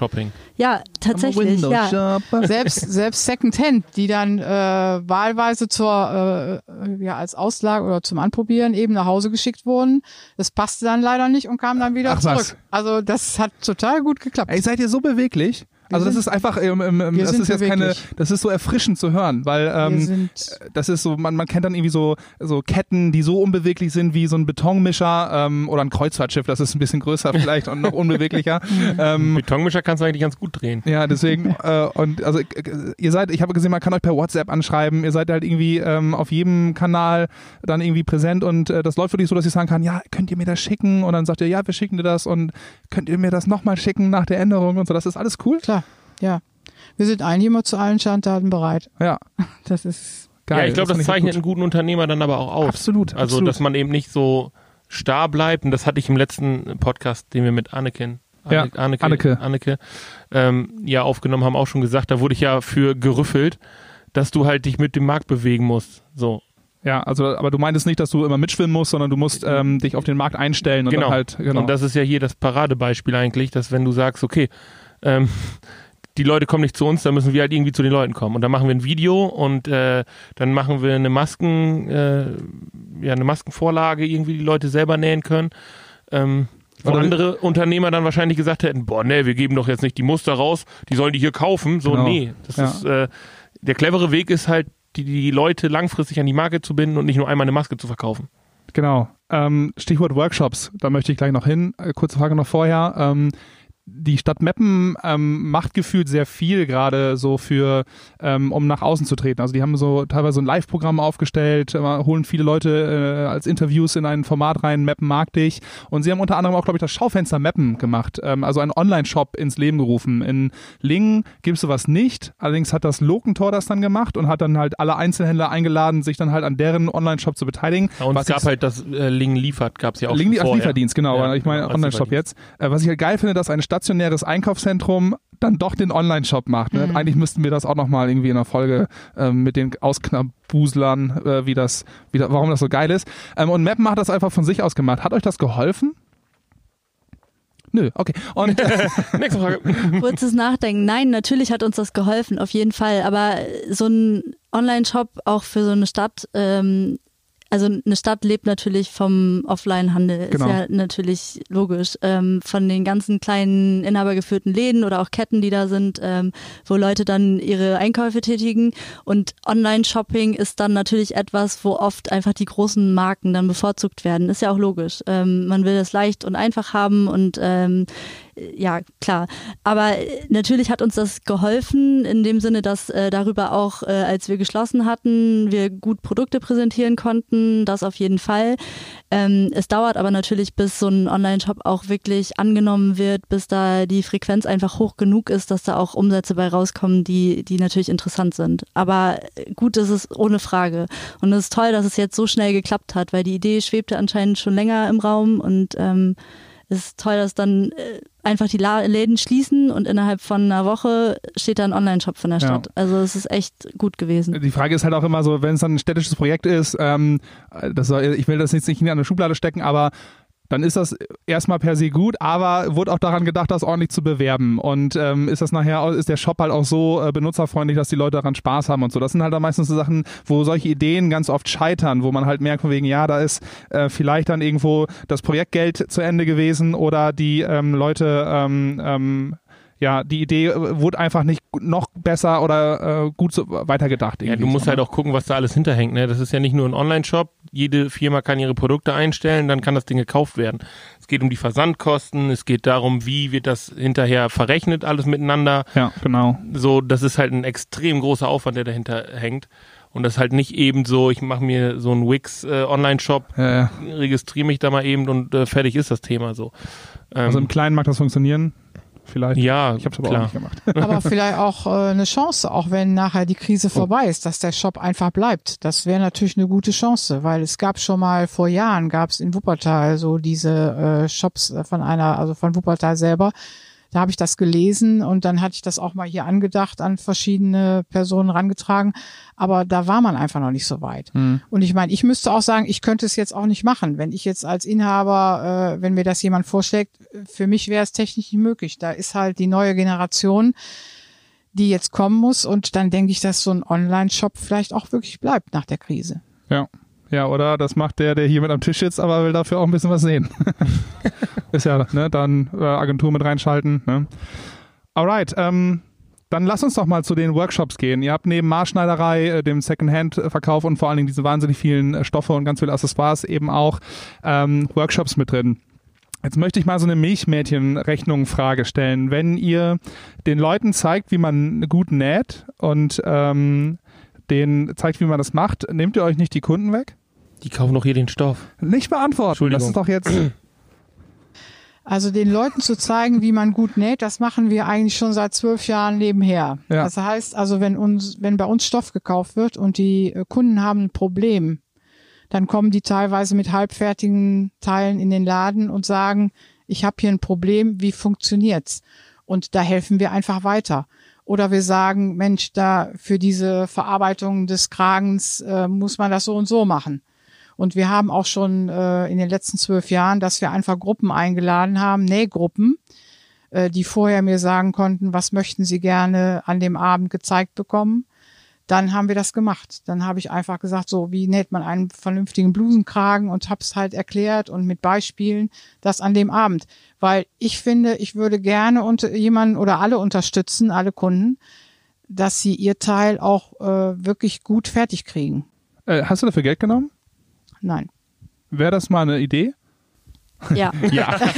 Ja, tatsächlich. Ja. Selbst, selbst Secondhand, die dann äh, wahlweise zur, äh, ja, als Auslage oder zum Anprobieren eben nach Hause geschickt wurden. Das passte dann leider nicht und kam dann wieder Ach, zurück. was? Also das hat total gut geklappt. Ey, seid ihr so beweglich? Also das ist einfach, ähm, ähm, das ist jetzt keine, das ist so erfrischend zu hören, weil ähm, sind, das ist so, man, man kennt dann irgendwie so, so Ketten, die so unbeweglich sind wie so ein Betonmischer ähm, oder ein Kreuzfahrtschiff, das ist ein bisschen größer vielleicht und noch unbeweglicher. ähm, Betonmischer kannst du eigentlich ganz gut drehen. ja, deswegen, äh, und also äh, ihr seid, ich habe gesehen, man kann euch per WhatsApp anschreiben, ihr seid halt irgendwie ähm, auf jedem Kanal dann irgendwie präsent und äh, das läuft wirklich so, dass ich sagen kann, ja, könnt ihr mir das schicken? Und dann sagt ihr, ja, wir schicken dir das und könnt ihr mir das nochmal schicken nach der Änderung und so, das ist alles cool. klar, ja. Wir sind eigentlich immer zu allen Schandtaten bereit. Ja, Das ist, geil. ja, ich glaube, das, find zeichnet gut. einen guten Unternehmer dann aber auch aus. Absolut, Also, absolut. dass man eben nicht so starr bleibt. Und das hatte ich im letzten Podcast, den wir mit Anneken, Ja, Anne- Anneke, Anneke. Anneke ähm, ja aufgenommen haben, auch schon gesagt, da wurde ich ja für gerüffelt, dass du halt dich mit dem Markt bewegen musst. So. Ja, also, aber du meintest nicht, dass du immer mitschwimmen musst, sondern du musst ähm, dich auf den Markt einstellen und Genau. dann halt, genau. Und das ist ja hier das Paradebeispiel eigentlich, dass wenn du sagst, okay, ähm, die Leute kommen nicht zu uns, dann müssen wir halt irgendwie zu den Leuten kommen. Und dann machen wir ein Video und äh, dann machen wir eine Masken, äh, ja, eine Maskenvorlage, irgendwie die Leute selber nähen können. Ähm, wo Oder- andere Unternehmer dann wahrscheinlich gesagt hätten, boah, nee, wir geben doch jetzt nicht die Muster raus, die sollen die hier kaufen. So, Genau. nee. Das Ja. ist äh, der clevere Weg ist halt, die, die Leute langfristig an die Marke zu binden und nicht nur einmal eine Maske zu verkaufen. Genau. Ähm, Stichwort Workshops, da möchte ich gleich noch hin. Äh, kurze Frage noch vorher. Ähm, die Stadt Meppen ähm, macht gefühlt sehr viel gerade so für, ähm, um nach außen zu treten. Also die haben so teilweise ein Live-Programm aufgestellt, äh, holen viele Leute äh, als Interviews in ein Format rein, Meppen mag dich. Und sie haben unter anderem auch, glaube ich, das Schaufenster Meppen gemacht, ähm, also einen Online-Shop ins Leben gerufen. In Lingen gibt es sowas nicht. Allerdings hat das Lokentor das dann gemacht und hat dann halt alle Einzelhändler eingeladen, sich dann halt an deren Online-Shop zu beteiligen. Ja, und Was es gab halt das äh, Lingen liefert, gab es ja auch Lingen schon als. Lieferdienst, genau. Ja, ich meine genau, Online-Shop jetzt. Äh, was ich halt geil finde, dass ein stationäres Einkaufszentrum dann doch den Online-Shop macht. Ne? Eigentlich müssten wir das auch nochmal irgendwie in einer Folge ähm, mit den Ausknabuslern, äh, wie das, wie da, warum das so geil ist. Ähm, und Mappen hat das einfach von sich aus gemacht. Hat euch das geholfen? Nö, okay. Und äh, Nächste Frage. Kurzes Nachdenken. Nein, natürlich hat uns das geholfen, auf jeden Fall. Aber so ein Online-Shop auch für so eine Stadt, ähm, also eine Stadt lebt natürlich vom Offline-Handel, Genau. ist ja natürlich logisch. Ähm, von den ganzen kleinen inhabergeführten Läden oder auch Ketten, die da sind, ähm, wo Leute dann ihre Einkäufe tätigen. Und Online-Shopping ist dann natürlich etwas, wo oft einfach die großen Marken dann bevorzugt werden. Ist ja auch logisch. Ähm, man will es leicht und einfach haben und ähm, ja, klar. Aber äh, natürlich hat uns das geholfen, in dem Sinne, dass äh, darüber auch, äh, als wir geschlossen hatten, wir gut Produkte präsentieren konnten, das auf jeden Fall. Ähm, es dauert aber natürlich, bis so ein Online-Shop auch wirklich angenommen wird, bis da die Frequenz einfach hoch genug ist, dass da auch Umsätze bei rauskommen, die, die natürlich interessant sind. Aber äh, gut ist es ohne Frage. Und es ist toll, dass es jetzt so schnell geklappt hat, weil die Idee schwebte anscheinend schon länger im Raum und ähm, es ist toll, dass dann äh, einfach die Läden schließen und innerhalb von einer Woche steht da ein Online-Shop von der Ja. Stadt. Also es ist echt gut gewesen. die Frage ist halt auch immer so, wenn es dann ein städtisches Projekt ist, ähm, das soll, ich will das jetzt nicht in eine Schublade stecken, aber dann ist das erstmal per se gut, aber wurde auch daran gedacht, das ordentlich zu bewerben. Und ähm, ist das nachher, auch- ist der Shop halt auch so äh, benutzerfreundlich, dass die Leute daran Spaß haben und so. Das sind halt dann meistens so Sachen, wo solche Ideen ganz oft scheitern, wo man halt merkt von wegen, ja, da ist äh, vielleicht dann irgendwo das Projektgeld zu Ende gewesen oder die ähm, Leute ähm, ähm, ja, die Idee äh, wurde einfach nicht noch besser oder äh, gut so weitergedacht. Ja, du musst so, halt ne? auch gucken, was da alles hinterhängt. Ne? Das ist ja nicht nur ein Online-Shop. Jede Firma kann ihre Produkte einstellen, dann kann das Ding gekauft werden. Es geht um die Versandkosten, es geht darum, wie wird das hinterher verrechnet, alles miteinander. Ja, genau. So, das ist halt ein extrem großer Aufwand, der dahinter hängt. Und das ist halt nicht eben so, ich mache mir so einen Wix äh, Online-Shop, Äh, registriere mich da mal eben und äh, fertig ist das Thema so. Ähm, also im Kleinen mag das funktionieren. Vielleicht. ja, Ich habe es aber klar. auch nicht gemacht. aber vielleicht auch äh, eine Chance, auch wenn nachher die Krise vorbei ist, dass der Shop einfach bleibt. Das wäre natürlich eine gute Chance, weil es gab schon mal vor Jahren, gab es in Wuppertal so diese äh, Shops von einer, also von Wuppertal selber. Da habe ich das gelesen und dann hatte ich das auch mal hier angedacht, an verschiedene Personen rangetragen. Aber da war man einfach noch nicht so weit. Hm. Und ich meine, ich müsste auch sagen, ich könnte es jetzt auch nicht machen. Wenn ich jetzt als Inhaber, äh, wenn mir das jemand vorschlägt, für mich wäre es technisch nicht möglich. Da ist halt die neue Generation, die jetzt kommen muss. Und dann denke ich, dass so ein Online-Shop vielleicht auch wirklich bleibt nach der Krise. Ja. Ja, oder das macht der, der hier mit am Tisch sitzt, aber will dafür auch ein bisschen was sehen. ist ja, ne, dann äh, Agentur mit reinschalten. Ne? Alright, ähm, dann lass uns doch mal zu den Workshops gehen. Ihr habt neben Marschneiderei, äh, dem Secondhand-Verkauf und vor allen Dingen diese wahnsinnig vielen äh, Stoffe und ganz viele Accessoires eben auch ähm, Workshops mit drin. Jetzt möchte ich mal so eine Milchmädchen-Rechnung-Frage stellen. Wenn ihr den Leuten zeigt, wie man gut näht und ähm, denen zeigt, wie man das macht, nehmt ihr euch nicht die Kunden weg? Die kaufen doch hier den Stoff. Nicht beantworten. Das ist doch jetzt. Also den Leuten zu zeigen, wie man gut näht, das machen wir eigentlich schon seit zwölf Jahren nebenher. Ja. Das heißt also, wenn uns, wenn bei uns Stoff gekauft wird und die äh, Kunden haben ein Problem, dann kommen die teilweise mit halbfertigen Teilen in den Laden und sagen, ich habe hier ein Problem, wie funktioniert's? Und da helfen wir einfach weiter. Oder wir sagen, Mensch, da für diese Verarbeitung des Kragens äh, muss man das so und so machen. Und wir haben auch schon äh, in den letzten zwölf Jahren, dass wir einfach Gruppen eingeladen haben, Nähgruppen, äh, die vorher mir sagen konnten, was möchten sie gerne an dem Abend gezeigt bekommen. Dann haben wir das gemacht. Dann habe ich einfach gesagt, so wie näht man einen vernünftigen Blusenkragen und habe es halt erklärt und mit Beispielen das an dem Abend. Weil ich finde, ich würde gerne unter jemanden oder alle unterstützen, alle Kunden, dass sie ihr Teil auch äh, wirklich gut fertig kriegen. Äh, hast du dafür Geld genommen? Nein. Wäre das mal eine Idee? Ja. Ja.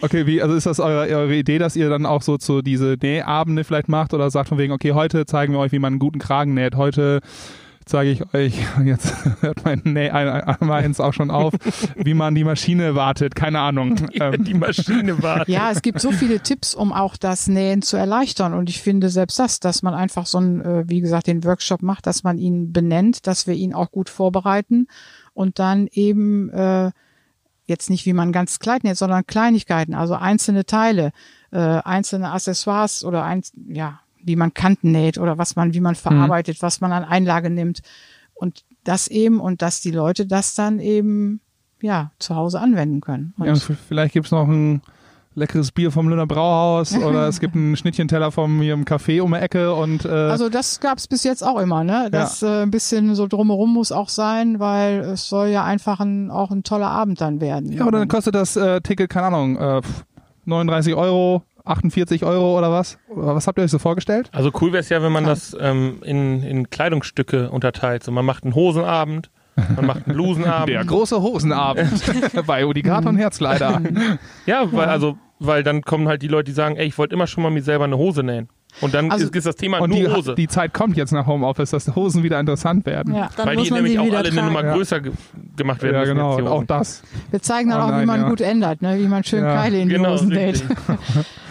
Okay, wie, also ist das eure, eure Idee, dass ihr dann auch so zu diese Nähabende vielleicht macht oder sagt von wegen, okay, heute zeigen wir euch, wie man einen guten Kragen näht, heute zeige ich euch, jetzt hört mein Näh einmal eins auch schon auf, wie man die Maschine wartet, keine Ahnung. Ähm, die Maschine wartet. Ja, es gibt so viele Tipps, um auch das Nähen zu erleichtern. Und ich finde selbst das, dass man einfach so ein, äh, wie gesagt, den Workshop macht, dass man ihn benennt, dass wir ihn auch gut vorbereiten und dann eben äh, jetzt nicht, wie man ganz Kleid näht, sondern Kleinigkeiten, also einzelne Teile, äh, einzelne Accessoires oder ein, ja, wie man Kanten näht oder was man, wie man verarbeitet, was man an Einlage nimmt. Und das eben und dass die Leute das dann eben ja zu Hause anwenden können. Und ja, und vielleicht gibt's noch ein leckeres Bier vom Lüner Brauhaus oder es gibt einen Schnittchenteller vom hier im Café um die Ecke und äh, also das gab's bis jetzt auch immer, ne? Das äh, ein bisschen so drumherum muss auch sein, weil es soll ja einfach ein, auch ein toller Abend dann werden. ja, oder dann kostet das äh, Ticket, keine Ahnung, äh, 39 Euro, 48 Euro oder was? Was habt ihr euch so vorgestellt? Also cool wäre es ja, wenn man das ähm, in, in Kleidungsstücke unterteilt. So, man macht einen Hosenabend, man macht einen Blusenabend. Der große Hosenabend bei Udikaton Herzkleider. Ja, weil, also, weil dann kommen halt die Leute, die sagen, ey, ich wollte immer schon mal mir selber eine Hose nähen. Und dann Also- ist, ist das Thema Und nur die, Hose. die Zeit kommt jetzt nach Homeoffice, dass Hosen wieder interessant werden. ja. Dann weil muss die man nämlich sie auch wieder alle eine. Nummer Ja. größer ge gemacht werden Ja, genau. Und auch das. Wir zeigen dann auch, Online, wie man ja. gut ändert, ne? wie man schön Ja. Keile in die Genau, Hosen näht.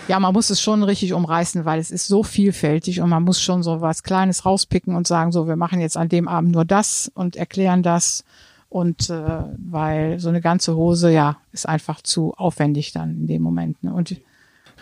Ja, man muss es schon richtig umreißen, weil es ist so vielfältig und man muss schon so was Kleines rauspicken und sagen, so, wir machen jetzt an dem Abend nur das und erklären das. Und äh, weil so eine ganze Hose, ja, ist einfach zu aufwendig dann in dem Moment. Ne? Und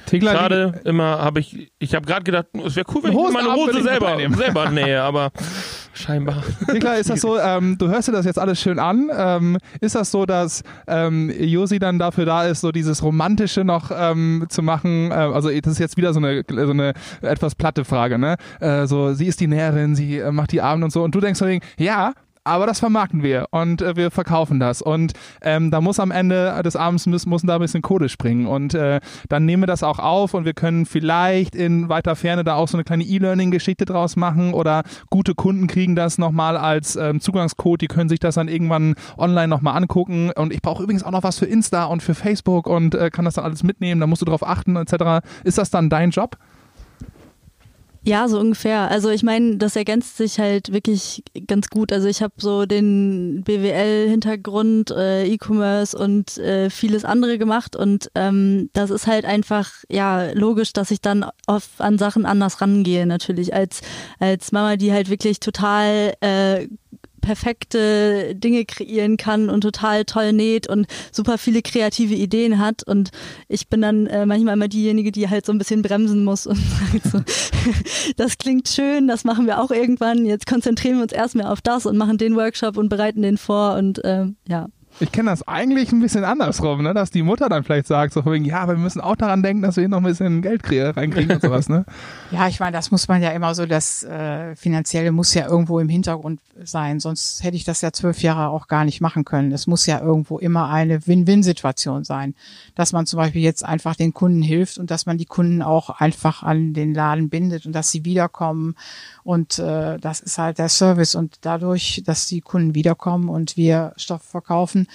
Tegler, Gerade immer habe ich, ich habe gerade gedacht, es wäre cool, wenn ich meine Hose selber, selber nähe, aber scheinbar. Tegler, ist das so, ähm, du hörst dir das jetzt alles schön an. Ähm, ist das so, dass ähm, Josi dann dafür da ist, so dieses Romantische noch ähm, zu machen? Äh, also das ist jetzt wieder so eine, so eine etwas platte Frage, ne? Äh, so, sie ist die Näherin, sie äh, macht die Abend und so. Und du denkst so, ja, aber das vermarkten wir und äh, wir verkaufen das. Und ähm, da muss am Ende des Abends müssen, müssen da ein bisschen Kohle springen. Und äh, dann nehmen wir das auch auf und wir können vielleicht in weiter Ferne da auch so eine kleine E-Learning-Geschichte draus machen oder gute Kunden kriegen das nochmal als ähm, Zugangscode. Die können sich das dann irgendwann online nochmal angucken. Und ich brauche übrigens auch noch was für Insta und für Facebook und äh, kann das dann alles mitnehmen. Da musst du drauf achten etc. Ist das dann dein Job? Ja, so ungefähr. Also ich meine, das ergänzt sich halt wirklich ganz gut. Also ich habe so den BWL-Hintergrund, äh, E-Commerce und äh, vieles andere gemacht und ähm, das ist halt einfach ja logisch, dass ich dann oft an Sachen anders rangehe natürlich als als Mama, die halt wirklich total äh, perfekte Dinge kreieren kann und total toll näht und super viele kreative Ideen hat. Und ich bin dann äh, manchmal immer diejenige, die halt so ein bisschen bremsen muss und sagt so, das klingt schön, das machen wir auch irgendwann. Jetzt konzentrieren wir uns erstmal auf das und machen den Workshop und bereiten den vor und ähm, ja. Ich kenne das eigentlich ein bisschen andersrum, ne? dass die Mutter dann vielleicht sagt, so wegen, ja, aber wir müssen auch daran denken, dass wir hier noch ein bisschen Geld kriegen, reinkriegen und sowas. Ne? Ja, ich meine, das muss man ja immer so, das äh, Finanzielle muss ja irgendwo im Hintergrund sein, sonst hätte ich das ja zwölf Jahre auch gar nicht machen können. Es muss ja irgendwo immer eine Win-Win-Situation sein, dass man zum Beispiel jetzt einfach den Kunden hilft und dass man die Kunden auch einfach an den Laden bindet und dass sie wiederkommen und äh, das ist halt der Service und dadurch, dass die Kunden wiederkommen und wir Stoff verkaufen,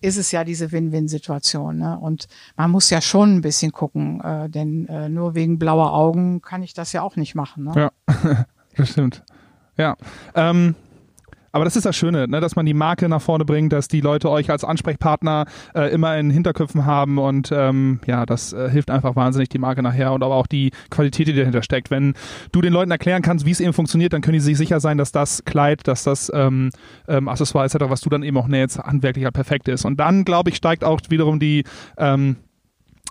ist es ja diese Win-Win-Situation. Ne? Und man muss ja schon ein bisschen gucken, äh, denn äh, nur wegen blauer Augen kann ich das ja auch nicht machen. Ne? Ja, das stimmt. Ja. Ähm, aber das ist das Schöne, ne, dass man die Marke nach vorne bringt, dass die Leute euch als Ansprechpartner äh, immer in Hinterköpfen haben und ähm, ja, das äh, hilft einfach wahnsinnig die Marke nachher und aber auch die Qualität, die dahinter steckt. Wenn du den Leuten erklären kannst, wie es eben funktioniert, dann können die sich sicher sein, dass das Kleid, dass das ähm, ähm, Accessoire etc., was du dann eben auch nähst, handwerklich halt perfekt ist. Und dann, glaube ich, steigt auch wiederum die ähm,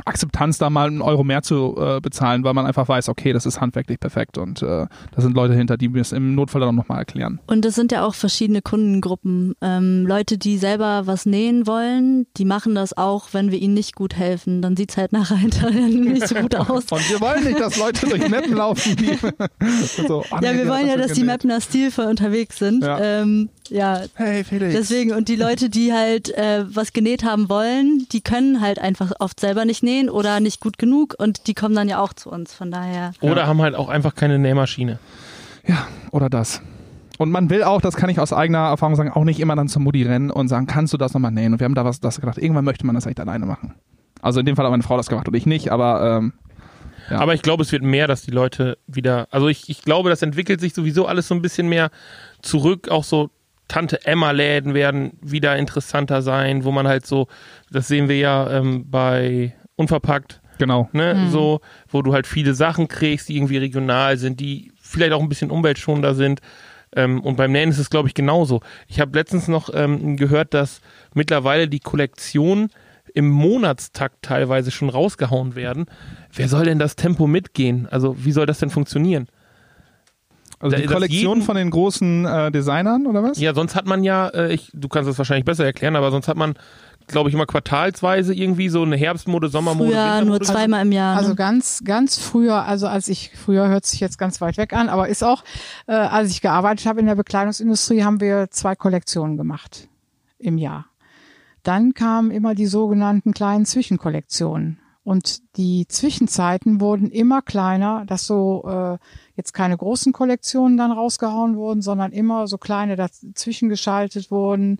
Akzeptanz, da mal einen Euro mehr zu äh, bezahlen, weil man einfach weiß, okay, das ist handwerklich perfekt und äh, da sind Leute hinter, die mir es im Notfall dann nochmal erklären. Und es sind ja auch verschiedene Kundengruppen. Ähm, Leute, die selber was nähen wollen, die machen das auch, wenn wir ihnen nicht gut helfen. Dann sieht es halt nachher hinterher nicht so gut aus. und wir wollen nicht, dass Leute durch Mappen laufen. Die so, ja, wir wollen ja, dass die Mapner stilvoll unterwegs sind. Ja. Ähm, ja, hey Felix. Deswegen, und die Leute, die halt äh, was genäht haben wollen, die können halt einfach oft selber nicht nähen oder nicht gut genug und die kommen dann ja auch zu uns, von daher. Oder ja. haben halt auch einfach keine Nähmaschine. Ja, oder das. Und man will auch, das kann ich aus eigener Erfahrung sagen, auch nicht immer dann zur Mutti rennen und sagen, kannst du das nochmal nähen? Und wir haben da was das gedacht, irgendwann möchte man das echt alleine machen. Also in dem Fall hat meine Frau das gemacht und ich nicht, aber ähm, ja. Aber ich glaube, es wird mehr, dass die Leute wieder, also ich, ich glaube, das entwickelt sich sowieso alles so ein bisschen mehr zurück, auch so Tante Emma Läden werden wieder interessanter sein, wo man halt so, das sehen wir ja ähm, bei Unverpackt. Genau. Ne, mhm. So, wo du halt viele Sachen kriegst, die irgendwie regional sind, die vielleicht auch ein bisschen umweltschonender sind. Ähm, und beim Nähen ist es, glaube ich, genauso. Ich habe letztens noch ähm, gehört, dass mittlerweile die Kollektionen im Monatstakt teilweise schon rausgehauen werden. Wer soll denn das Tempo mitgehen? Also, wie soll das denn funktionieren? Also die Kollektion jeden, von den großen äh, Designern oder was? Ja, sonst hat man ja, äh, ich, du kannst das wahrscheinlich besser erklären, aber sonst hat man, glaube ich, immer quartalsweise irgendwie so eine Herbstmode, Sommermode, Ja, nur zweimal im Jahr. Ne? Also ganz, ganz früher, also als ich, früher hört sich jetzt ganz weit weg an, aber ist auch, äh, als ich gearbeitet habe in der Bekleidungsindustrie, haben wir zwei Kollektionen gemacht im Jahr. Dann kamen immer die sogenannten kleinen Zwischenkollektionen. Und die Zwischenzeiten wurden immer kleiner, dass so äh, jetzt keine großen Kollektionen dann rausgehauen wurden, sondern immer so kleine dazwischen geschaltet wurden.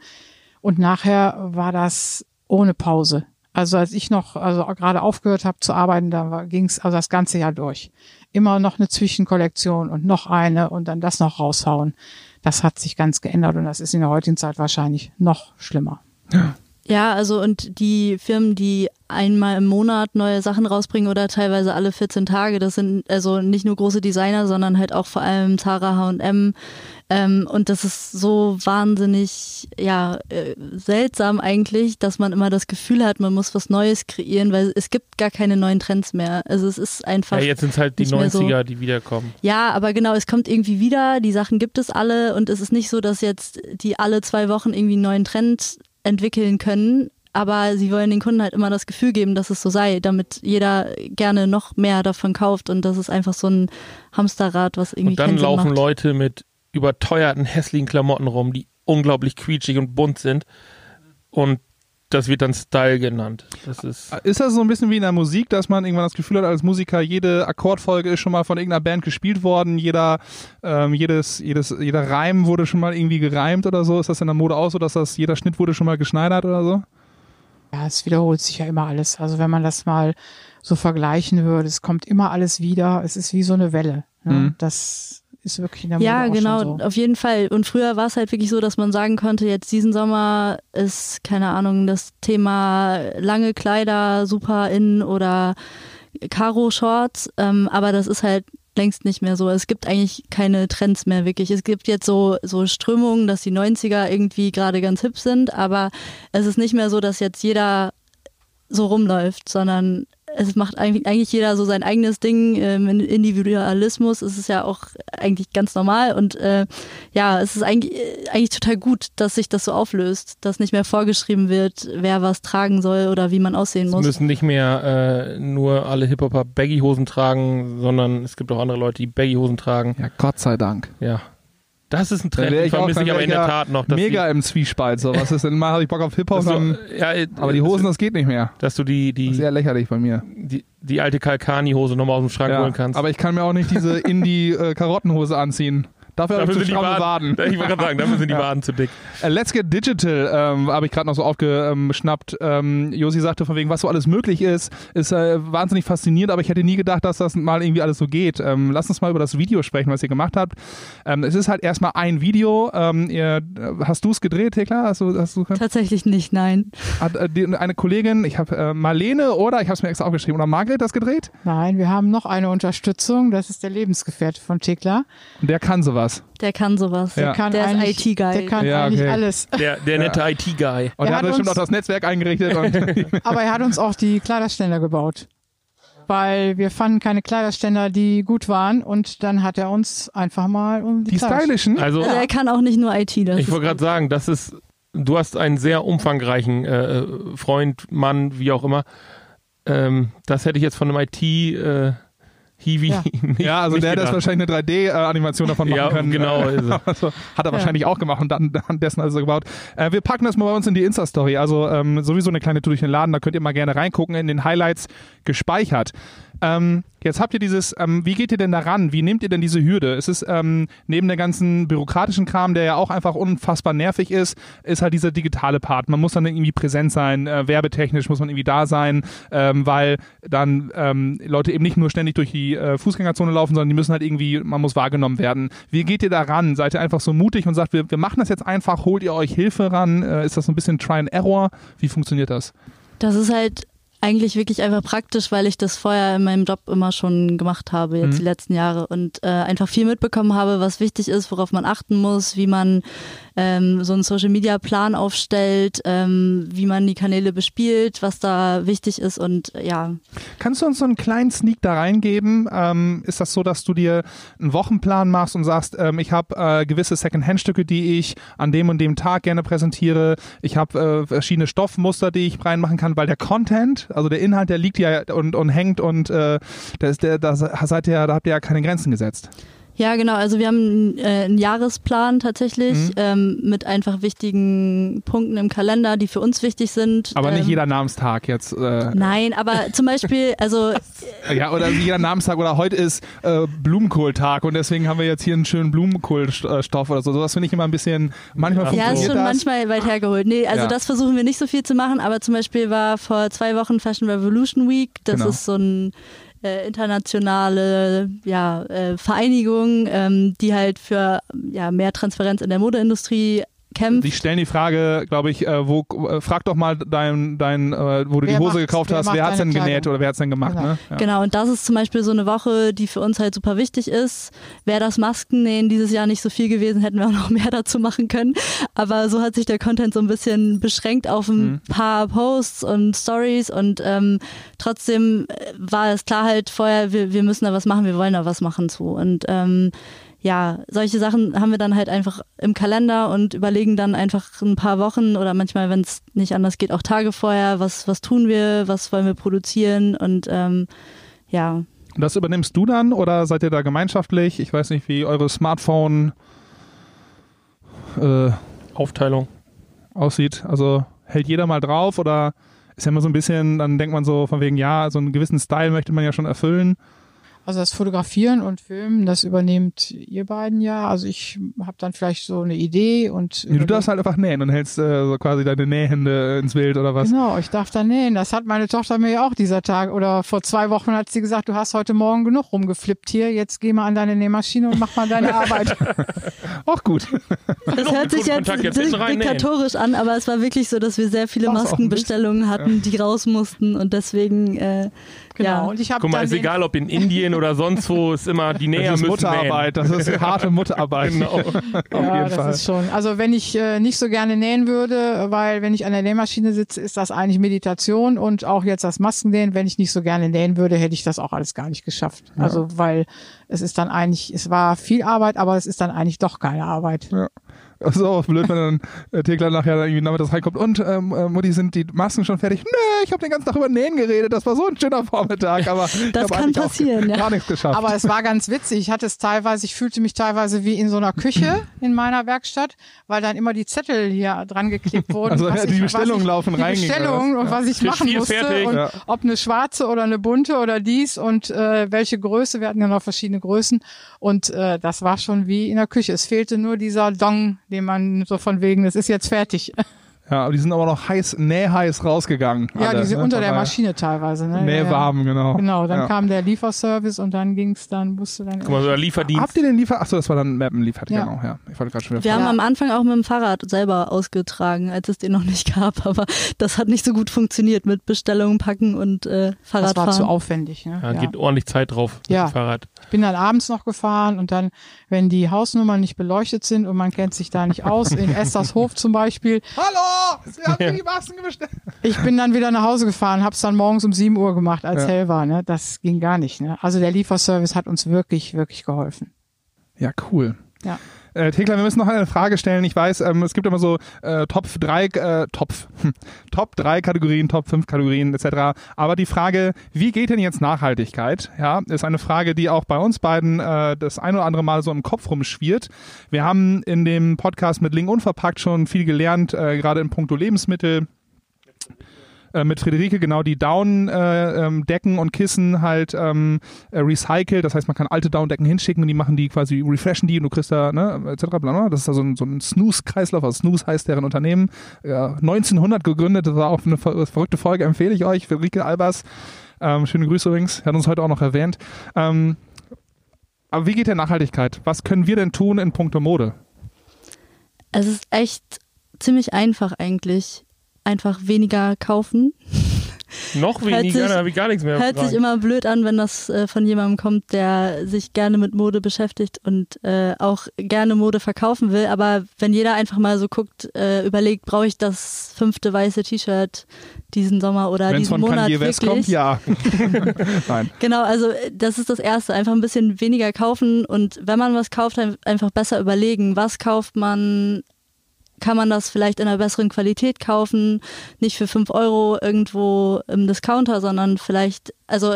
Und nachher war das ohne Pause. Also als ich noch, also gerade aufgehört habe zu arbeiten, da ging es also das ganze Jahr durch. Immer noch eine Zwischenkollektion und noch eine und dann das noch raushauen. Das hat sich ganz geändert und das ist in der heutigen Zeit wahrscheinlich noch schlimmer. Ja. Ja, also und die Firmen, die einmal im Monat neue Sachen rausbringen oder teilweise alle 14 Tage, das sind also nicht nur große Designer, sondern halt auch vor allem Zara, H&M. Ähm, und das ist so wahnsinnig, ja, äh, seltsam eigentlich, dass man immer das Gefühl hat, man muss was Neues kreieren, weil es gibt gar keine neuen Trends mehr. Also es ist einfach. Ja, jetzt sind es halt die 90er, so. die wiederkommen. Ja, aber genau, es kommt irgendwie wieder, die Sachen gibt es alle und es ist nicht so, dass jetzt die alle zwei Wochen irgendwie einen neuen Trend entwickeln können, aber sie wollen den Kunden halt immer das Gefühl geben, dass es so sei, damit jeder gerne noch mehr davon kauft und das ist einfach so ein Hamsterrad, was irgendwie Und dann laufen macht. Leute mit überteuerten, hässlichen Klamotten rum, die unglaublich quietschig und bunt sind und das wird dann Style genannt. Das ist, ist das so ein bisschen wie in der Musik, dass man irgendwann das Gefühl hat, als Musiker, jede Akkordfolge ist schon mal von irgendeiner Band gespielt worden, jeder, ähm, jedes, jedes, jeder Reim wurde schon mal irgendwie gereimt oder so? Ist das in der Mode auch so, dass das, jeder Schnitt wurde schon mal geschneidert oder so? Ja, es wiederholt sich ja immer alles. Also wenn man das mal so vergleichen würde, es kommt immer alles wieder, es ist wie so eine Welle. Ne? Mhm. Das ist wirklich in der Mode Ja, genau, so. auf jeden Fall. Und früher war es halt wirklich so, dass man sagen konnte, jetzt diesen Sommer ist, keine Ahnung, das Thema lange Kleider super in oder Karo-Shorts, ähm, aber das ist halt längst nicht mehr so. Es gibt eigentlich keine Trends mehr wirklich. Es gibt jetzt so, so Strömungen, dass die 90er irgendwie gerade ganz hip sind, aber es ist nicht mehr so, dass jetzt jeder so rumläuft, sondern es macht eigentlich, eigentlich jeder so sein eigenes Ding. Ähm, Individualismus ist es ja auch eigentlich ganz normal und äh, ja, es ist eigentlich, äh, eigentlich total gut, dass sich das so auflöst, dass nicht mehr vorgeschrieben wird, wer was tragen soll oder wie man aussehen muss. Es müssen nicht mehr äh, nur alle Hip-Hopper Baggy-Hosen tragen, sondern es gibt auch andere Leute, die Baggy-Hosen tragen. Ja, Gott sei Dank. Ja. Das ist ein Trend, den vermisse ich aber in der Tat noch. Mega die, im Zwiespalt. So, was ist denn? Mal habe ich Bock auf Hip-Hop, du, ja, äh, aber die Hosen, das geht nicht mehr. dass du die, die, sehr lächerlich bei mir. die, die alte Kalkani-Hose nochmal aus dem Schrank Ja, holen kannst. aber ich kann mir auch nicht diese Indie-Karottenhose anziehen. Dafür dafür sind die Waden, Waden. ich wollte gerade sagen, dafür sind die Ja. Waden zu dick. Äh, Let's Get Digital ähm, habe ich gerade noch so aufgeschnappt. Ähm, Josi sagte von wegen, was so alles möglich ist, ist äh, wahnsinnig faszinierend, aber ich hätte nie gedacht, dass das mal irgendwie alles so geht. Ähm, lass uns mal über das Video sprechen, was ihr gemacht habt. Ähm, es ist halt erstmal ein Video. Ähm, ihr, äh, hast du es gedreht, Thekla? Hast du, hast du, Tatsächlich nicht, nein. hat äh, die, eine Kollegin, ich habe äh, Marlene oder, ich habe es mir extra aufgeschrieben, oder Margret das gedreht? Nein, wir haben noch eine Unterstützung. Das ist der Lebensgefährte von Tekla. Und der kann sowas. Der kann sowas. Ja. Der kann Der ist IT-Guy. Der kann Ja, eigentlich okay. alles. Der, der nette IT-Guy. Und Er er hat hat bestimmt auch das Netzwerk eingerichtet. Und Aber er hat uns auch die Kleiderständer gebaut. Weil wir fanden keine Kleiderständer, die gut waren. Und dann hat er uns einfach mal um die, die stylischen. Also, Also er kann auch nicht nur IT. Das ich wollte gerade sagen, das ist, du hast einen sehr umfangreichen äh, Freund, Mann, wie auch immer. Ähm, das hätte ich jetzt von einem IT äh, Hiwi Ja. nicht Ja, also nicht der hätte das wahrscheinlich eine 3D-Animation davon machen Ja, können. genau, Äh, also. Also, hat er wahrscheinlich auch gemacht und dann, dann dessen also gebaut. Äh, wir packen das mal bei uns in die Insta-Story. Also ähm, sowieso eine kleine Tour durch den Laden, da könnt ihr mal gerne reingucken, in den Highlights gespeichert. Ähm, jetzt habt ihr dieses, ähm, wie geht ihr denn daran? Wie nehmt ihr denn diese Hürde? Es ist ähm, neben der ganzen bürokratischen Kram, der ja auch einfach unfassbar nervig ist, ist halt dieser digitale Part. Man muss dann irgendwie präsent sein, äh, werbetechnisch muss man irgendwie da sein, ähm, weil dann ähm, Leute eben nicht nur ständig durch die äh, Fußgängerzone laufen, sondern die müssen halt irgendwie, man muss wahrgenommen werden. Wie geht ihr daran? Seid ihr einfach so mutig und sagt, wir, wir machen das jetzt einfach, holt ihr euch Hilfe ran? Äh, ist das so ein bisschen Try and Error? Wie funktioniert das? Das ist halt eigentlich wirklich einfach praktisch, weil ich das vorher in meinem Job immer schon gemacht habe, jetzt Mhm. die letzten Jahre und äh, einfach viel mitbekommen habe, was wichtig ist, worauf man achten muss, wie man ähm, so einen Social Media Plan aufstellt, ähm, wie man die Kanäle bespielt, was da wichtig ist und äh, ja, Kannst du uns so einen kleinen Sneak da reingeben? Ähm, ist das so, dass du dir einen Wochenplan machst und sagst, ähm, ich habe äh, gewisse Second-Hand-Stücke, die ich an dem und dem Tag gerne präsentiere. Ich habe äh, verschiedene Stoffmuster, die ich reinmachen kann, weil der Content, also der Inhalt, der liegt ja und, und hängt und äh, da, ist der, da seid ihr, da habt ihr ja keine Grenzen gesetzt. Ja, genau. Also wir haben äh, einen Jahresplan tatsächlich Mhm. ähm, mit einfach wichtigen Punkten im Kalender, die für uns wichtig sind. Aber nicht ähm, jeder Namenstag jetzt. Äh, Nein, aber zum Beispiel, also ja, oder jeder Namenstag oder heute ist äh, Blumenkohltag und deswegen haben wir jetzt hier einen schönen Blumenkohlstoff oder so. Sowas finde ich immer ein bisschen, manchmal Ja, funktioniert ist schon das. manchmal weit hergeholt. Nee, also Ja. das versuchen wir nicht so viel zu machen, aber zum Beispiel war vor zwei Wochen Fashion Revolution Week. Das Genau. ist so ein äh, internationale ja, äh, Vereinigung, ähm, die halt für ja, mehr Transparenz in der Modeindustrie kämpft. Die stellen die Frage, glaube ich, äh, wo, äh, frag doch mal dein, dein äh, wo du Wer die Hose macht- gekauft hast, wer hat's denn deine genäht Kleidung? oder wer hat's denn gemacht, Genau. ne? Ja. Genau, und das ist zum Beispiel so eine Woche, die für uns halt super wichtig ist. Wäre das Maskennähen dieses Jahr nicht so viel gewesen, hätten wir auch noch mehr dazu machen können. Aber so hat sich der Content so ein bisschen beschränkt auf ein Mhm. paar Posts und Stories und ähm, trotzdem äh, war es klar halt vorher, wir, wir müssen da was machen, wir wollen da was machen zu. Und ähm, ja, solche Sachen haben wir dann halt einfach im Kalender und überlegen dann einfach ein paar Wochen oder manchmal, wenn es nicht anders geht, auch Tage vorher, was, was tun wir, was wollen wir produzieren und ähm, ja, Und das übernimmst du dann oder seid ihr da gemeinschaftlich? Ich weiß nicht, wie eure Smartphone äh, Aufteilung. aussieht. Also hält jeder mal drauf oder ist ja immer so ein bisschen, dann denkt man so von wegen, ja, so einen gewissen Style möchte man ja schon erfüllen. Also das Fotografieren und Filmen, das übernehmt ihr beiden ja. Also ich habe dann vielleicht so eine Idee und Du darfst halt einfach nähen und hältst äh, so quasi deine Nähhände ins Bild oder was. Genau, ich darf da nähen. Das hat meine Tochter mir ja auch dieser Tag oder vor zwei Wochen hat sie gesagt, du hast heute Morgen genug rumgeflippt hier, jetzt geh mal an deine Nähmaschine und mach mal deine Arbeit. Auch gut. Das hört sich jetzt, jetzt diktatorisch an, aber es war wirklich so, dass wir sehr viele Maskenbestellungen hatten, die raus mussten und deswegen äh, Genau. Ja. Und ich Guck mal, ist egal, ob in Indien oder sonst wo, ist immer die Näher Das ist müssen Mutterarbeit, das ist harte Mutterarbeit. Genau. Auf ja, jeden das Fall. ist schon. Also wenn ich äh, nicht so gerne nähen würde, weil wenn ich an der Nähmaschine sitze, ist das eigentlich Meditation und auch jetzt das Maskennähen, wenn ich nicht so gerne nähen würde, hätte ich das auch alles gar nicht geschafft. Also weil es ist dann eigentlich, es war viel Arbeit, aber es ist dann eigentlich doch keine Arbeit. Ja. Das ist auch blöd, wenn dann äh, Thekla nachher irgendwie nachmittags reinkommt und ähm, äh, Mutti, sind die Masken schon fertig? Nö, ich habe den ganzen Tag über Nähen geredet, das war so ein schöner Vormittag, aber Das kann passieren, ja. gar nichts geschafft. Aber es war ganz witzig. Ich hatte es teilweise, ich fühlte mich teilweise wie in so einer Küche in meiner Werkstatt, weil dann immer die Zettel hier dran geklebt wurden. Also, was ja, die ich, Bestellungen ich, laufen die rein, ging Bestellungen das, und ja. was ich Tisch machen musste fertig. und Ja. ob eine schwarze oder eine bunte oder dies und äh, welche Größe. Wir hatten ja noch verschiedene Größen und äh, das war schon wie in der Küche. Es fehlte nur dieser Dong, den man so von wegen, es ist jetzt fertig. Ja, aber die sind aber noch heiß, nähheiß rausgegangen. ja, alle, die sind ne? unter Von der Maschine teilweise. Ne? Nähwarm, genau. Genau, dann ja. kam der Lieferservice und dann ging's, dann musste dann. Guck mal, so der Lieferdienst. Habt ihr den Liefer? Achso, das war dann Mappen liefert, Ja. genau, ja. Ich wollte gerade schon wieder Wir haben Ja. am Anfang auch mit dem Fahrrad selber ausgetragen, als es den noch nicht gab, aber das hat nicht so gut funktioniert mit Bestellungen packen und äh, das Fahrradfahren. war zu aufwendig. Ne? Ja, Ja. geht ordentlich Zeit drauf mit Ja. dem Fahrrad. Ich bin dann abends noch gefahren und dann, wenn die Hausnummern nicht beleuchtet sind und man kennt sich da nicht aus, in Esthers Hof zum Beispiel, Hallo! Sie haben die Masken bestellt. ich bin dann wieder nach Hause gefahren, hab's dann morgens um 7 Uhr gemacht, als Ja. hell war. Ne? Das ging gar nicht. Ne? Also der Lieferservice hat uns wirklich, wirklich geholfen. Ja, cool. Ja. Äh, Thekla, wir müssen noch eine Frage stellen. Ich weiß, ähm, es gibt immer so äh, Top 3, äh, Top, hm, Top 3 Kategorien, Top 5 Kategorien etc. Aber die Frage, wie geht denn jetzt Nachhaltigkeit? Ja, ist eine Frage, die auch bei uns beiden äh, das ein oder andere Mal so im Kopf rumschwirrt. Wir haben in dem Podcast mit Link Unverpackt schon viel gelernt, äh, gerade in puncto Lebensmittel äh, mit Friederike genau die Down-Decken äh, ähm, und Kissen halt ähm, äh, recycelt. Das heißt, man kann alte Down-Decken hinschicken und die machen die quasi, refreshen die und du kriegst da, ne, etc. Das ist also ein, so ein Snooze-Kreislauf. Also Snooze heißt deren Unternehmen. Ja, 1900 gegründet. Das war auch eine ver verrückte Folge, empfehle ich euch. Friederike Albers. Ähm, schöne Grüße übrigens. Hat uns heute auch noch erwähnt. Ähm, aber wie geht der Nachhaltigkeit? Was können wir denn tun in puncto Mode? Es ist echt ziemlich einfach eigentlich. Einfach weniger kaufen. Noch weniger, sich- da habe ich gar nichts mehr. Hört sich immer blöd an, wenn das äh, von jemandem kommt, der sich gerne mit Mode beschäftigt und äh, auch gerne Mode verkaufen will. Aber wenn jeder einfach mal so guckt, äh, überlegt, brauche ich das fünfte weiße T-Shirt diesen Sommer oder Wenn es diesen von Monat Kanye West wirklich? kommt, ja. Nein. Genau, also äh, das ist das Erste. Einfach ein bisschen weniger kaufen und wenn man was kauft, ein- einfach besser überlegen, was kauft man, kann man das vielleicht in einer besseren Qualität kaufen, nicht für fünf Euro irgendwo im Discounter, sondern vielleicht, also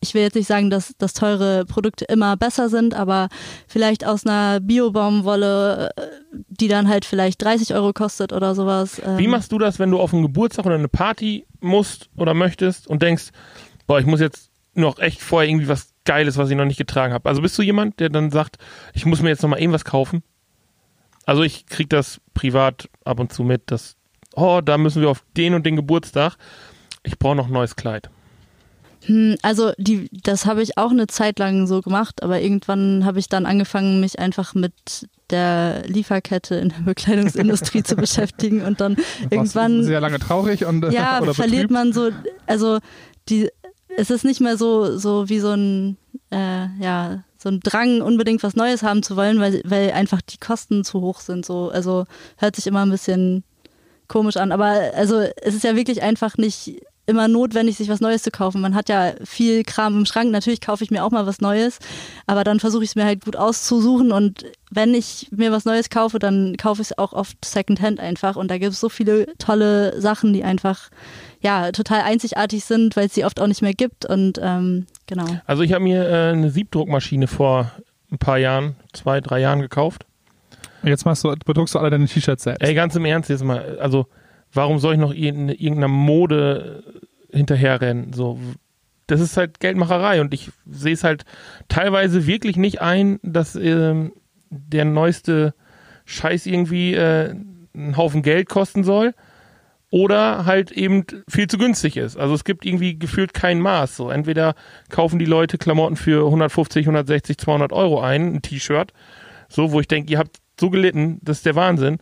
ich will jetzt nicht sagen, dass, dass teure Produkte immer besser sind, aber vielleicht aus einer Bio-Baumwolle, äh, die dann halt vielleicht 30 Euro kostet oder sowas. ähm, Wie machst du das, wenn du auf einen Geburtstag oder eine Party musst oder möchtest und denkst, boah, ich muss jetzt noch echt vorher irgendwie was Geiles, was ich noch nicht getragen habe? Also bist du jemand, der dann sagt, ich muss mir jetzt noch mal irgendwas kaufen? Also ich krieg das privat ab und zu mit, dass, oh, da müssen wir auf den und den Geburtstag. Ich brauche noch ein neues Kleid. Hm, Also die, das habe ich auch eine Zeit lang so gemacht, aber irgendwann habe ich dann angefangen, mich einfach mit der Lieferkette in der Bekleidungsindustrie zu beschäftigen und dann Warst irgendwann sehr lange traurig und ja oder verliert betrübt. man so, also die, es ist nicht mehr so so wie so ein äh, ja so ein Drang unbedingt was Neues haben zu wollen, weil weil einfach die Kosten zu hoch sind. So also hört sich immer ein bisschen komisch an, aber also es ist ja wirklich einfach nicht immer notwendig, sich was Neues zu kaufen. Man hat ja viel Kram im Schrank. Natürlich kaufe ich mir auch mal was Neues, aber dann versuche ich es mir halt gut auszusuchen. Und wenn ich mir was Neues kaufe, dann kaufe ich es auch oft Secondhand einfach. Und da gibt es so viele tolle Sachen, die einfach ja total einzigartig sind, weil es sie oft auch nicht mehr gibt. Und ähm, genau. Also ich habe mir äh, eine Siebdruckmaschine vor ein paar Jahren, zwei, drei Jahren gekauft. Jetzt machst du, bedruckst du alle deine T-Shirts selbst. Ey, ganz im Ernst jetzt mal, also warum soll ich noch irgendeine, irgendeiner Mode hinterherrennen? So, das ist halt Geldmacherei und ich sehe es halt teilweise wirklich nicht ein, dass ähm, der neueste Scheiß irgendwie äh, einen Haufen Geld kosten soll oder halt eben viel zu günstig ist. Also es gibt irgendwie gefühlt kein Maß. So entweder kaufen die Leute Klamotten für 150, 160, 200 Euro ein, ein T-Shirt, so wo ich denke, ihr habt so gelitten, das ist der Wahnsinn.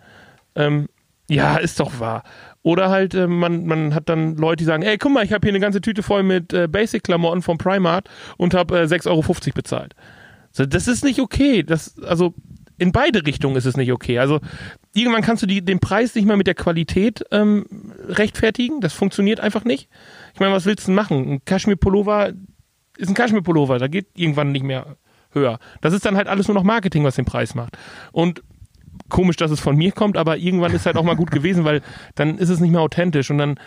Ähm, Ja, ist doch wahr. Oder halt, äh, man, man hat dann Leute, die sagen, ey, guck mal, ich habe hier eine ganze Tüte voll mit äh, Basic-Klamotten vom Primark und habe äh, 6,50 Euro bezahlt. So, das ist nicht okay. Das, also in beide Richtungen ist es nicht okay. Also irgendwann kannst du die, den Preis nicht mehr mit der Qualität ähm, rechtfertigen. Das funktioniert einfach nicht. Ich meine, was willst du denn machen? Ein Kaschmir-Pullover ist ein Kaschmir-Pullover. Da geht irgendwann nicht mehr höher. Das ist dann halt alles nur noch Marketing, was den Preis macht. Und komisch, dass es von mir kommt, aber irgendwann ist halt auch mal gut gewesen, weil dann ist es nicht mehr authentisch und dann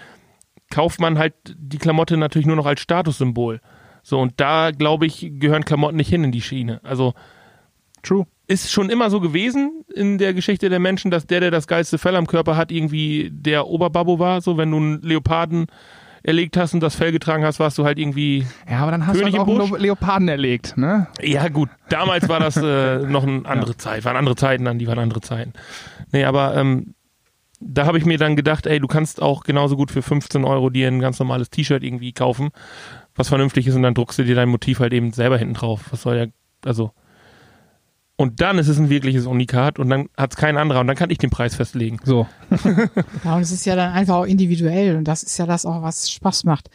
kauft man halt die Klamotte natürlich nur noch als Statussymbol. So, und da, glaube ich, gehören Klamotten nicht hin in die Schiene. Also, True. Ist schon immer so gewesen in der Geschichte der Menschen, dass der, der das geilste Fell am Körper hat, irgendwie der Oberbabbo war. So, wenn du einen Leoparden erlegt hast und das Fell getragen hast, warst du halt irgendwie. Ja, aber dann hast König du halt auch einen Leoparden erlegt, ne? Ja, gut, damals war das äh, noch eine andere Zeit, waren andere Zeiten dann, die waren andere Zeiten. Nee, aber ähm, da habe ich mir dann gedacht, ey, du kannst auch genauso gut für 15 Euro dir ein ganz normales T-Shirt irgendwie kaufen, was vernünftig ist und dann druckst du dir dein Motiv halt eben selber hinten drauf. Was soll ja, also. Und dann ist es ein wirkliches Unikat und dann hat es kein anderer und dann kann ich den Preis festlegen. So. Ja, und es ist ja dann einfach auch individuell und das ist ja das auch, was Spaß macht.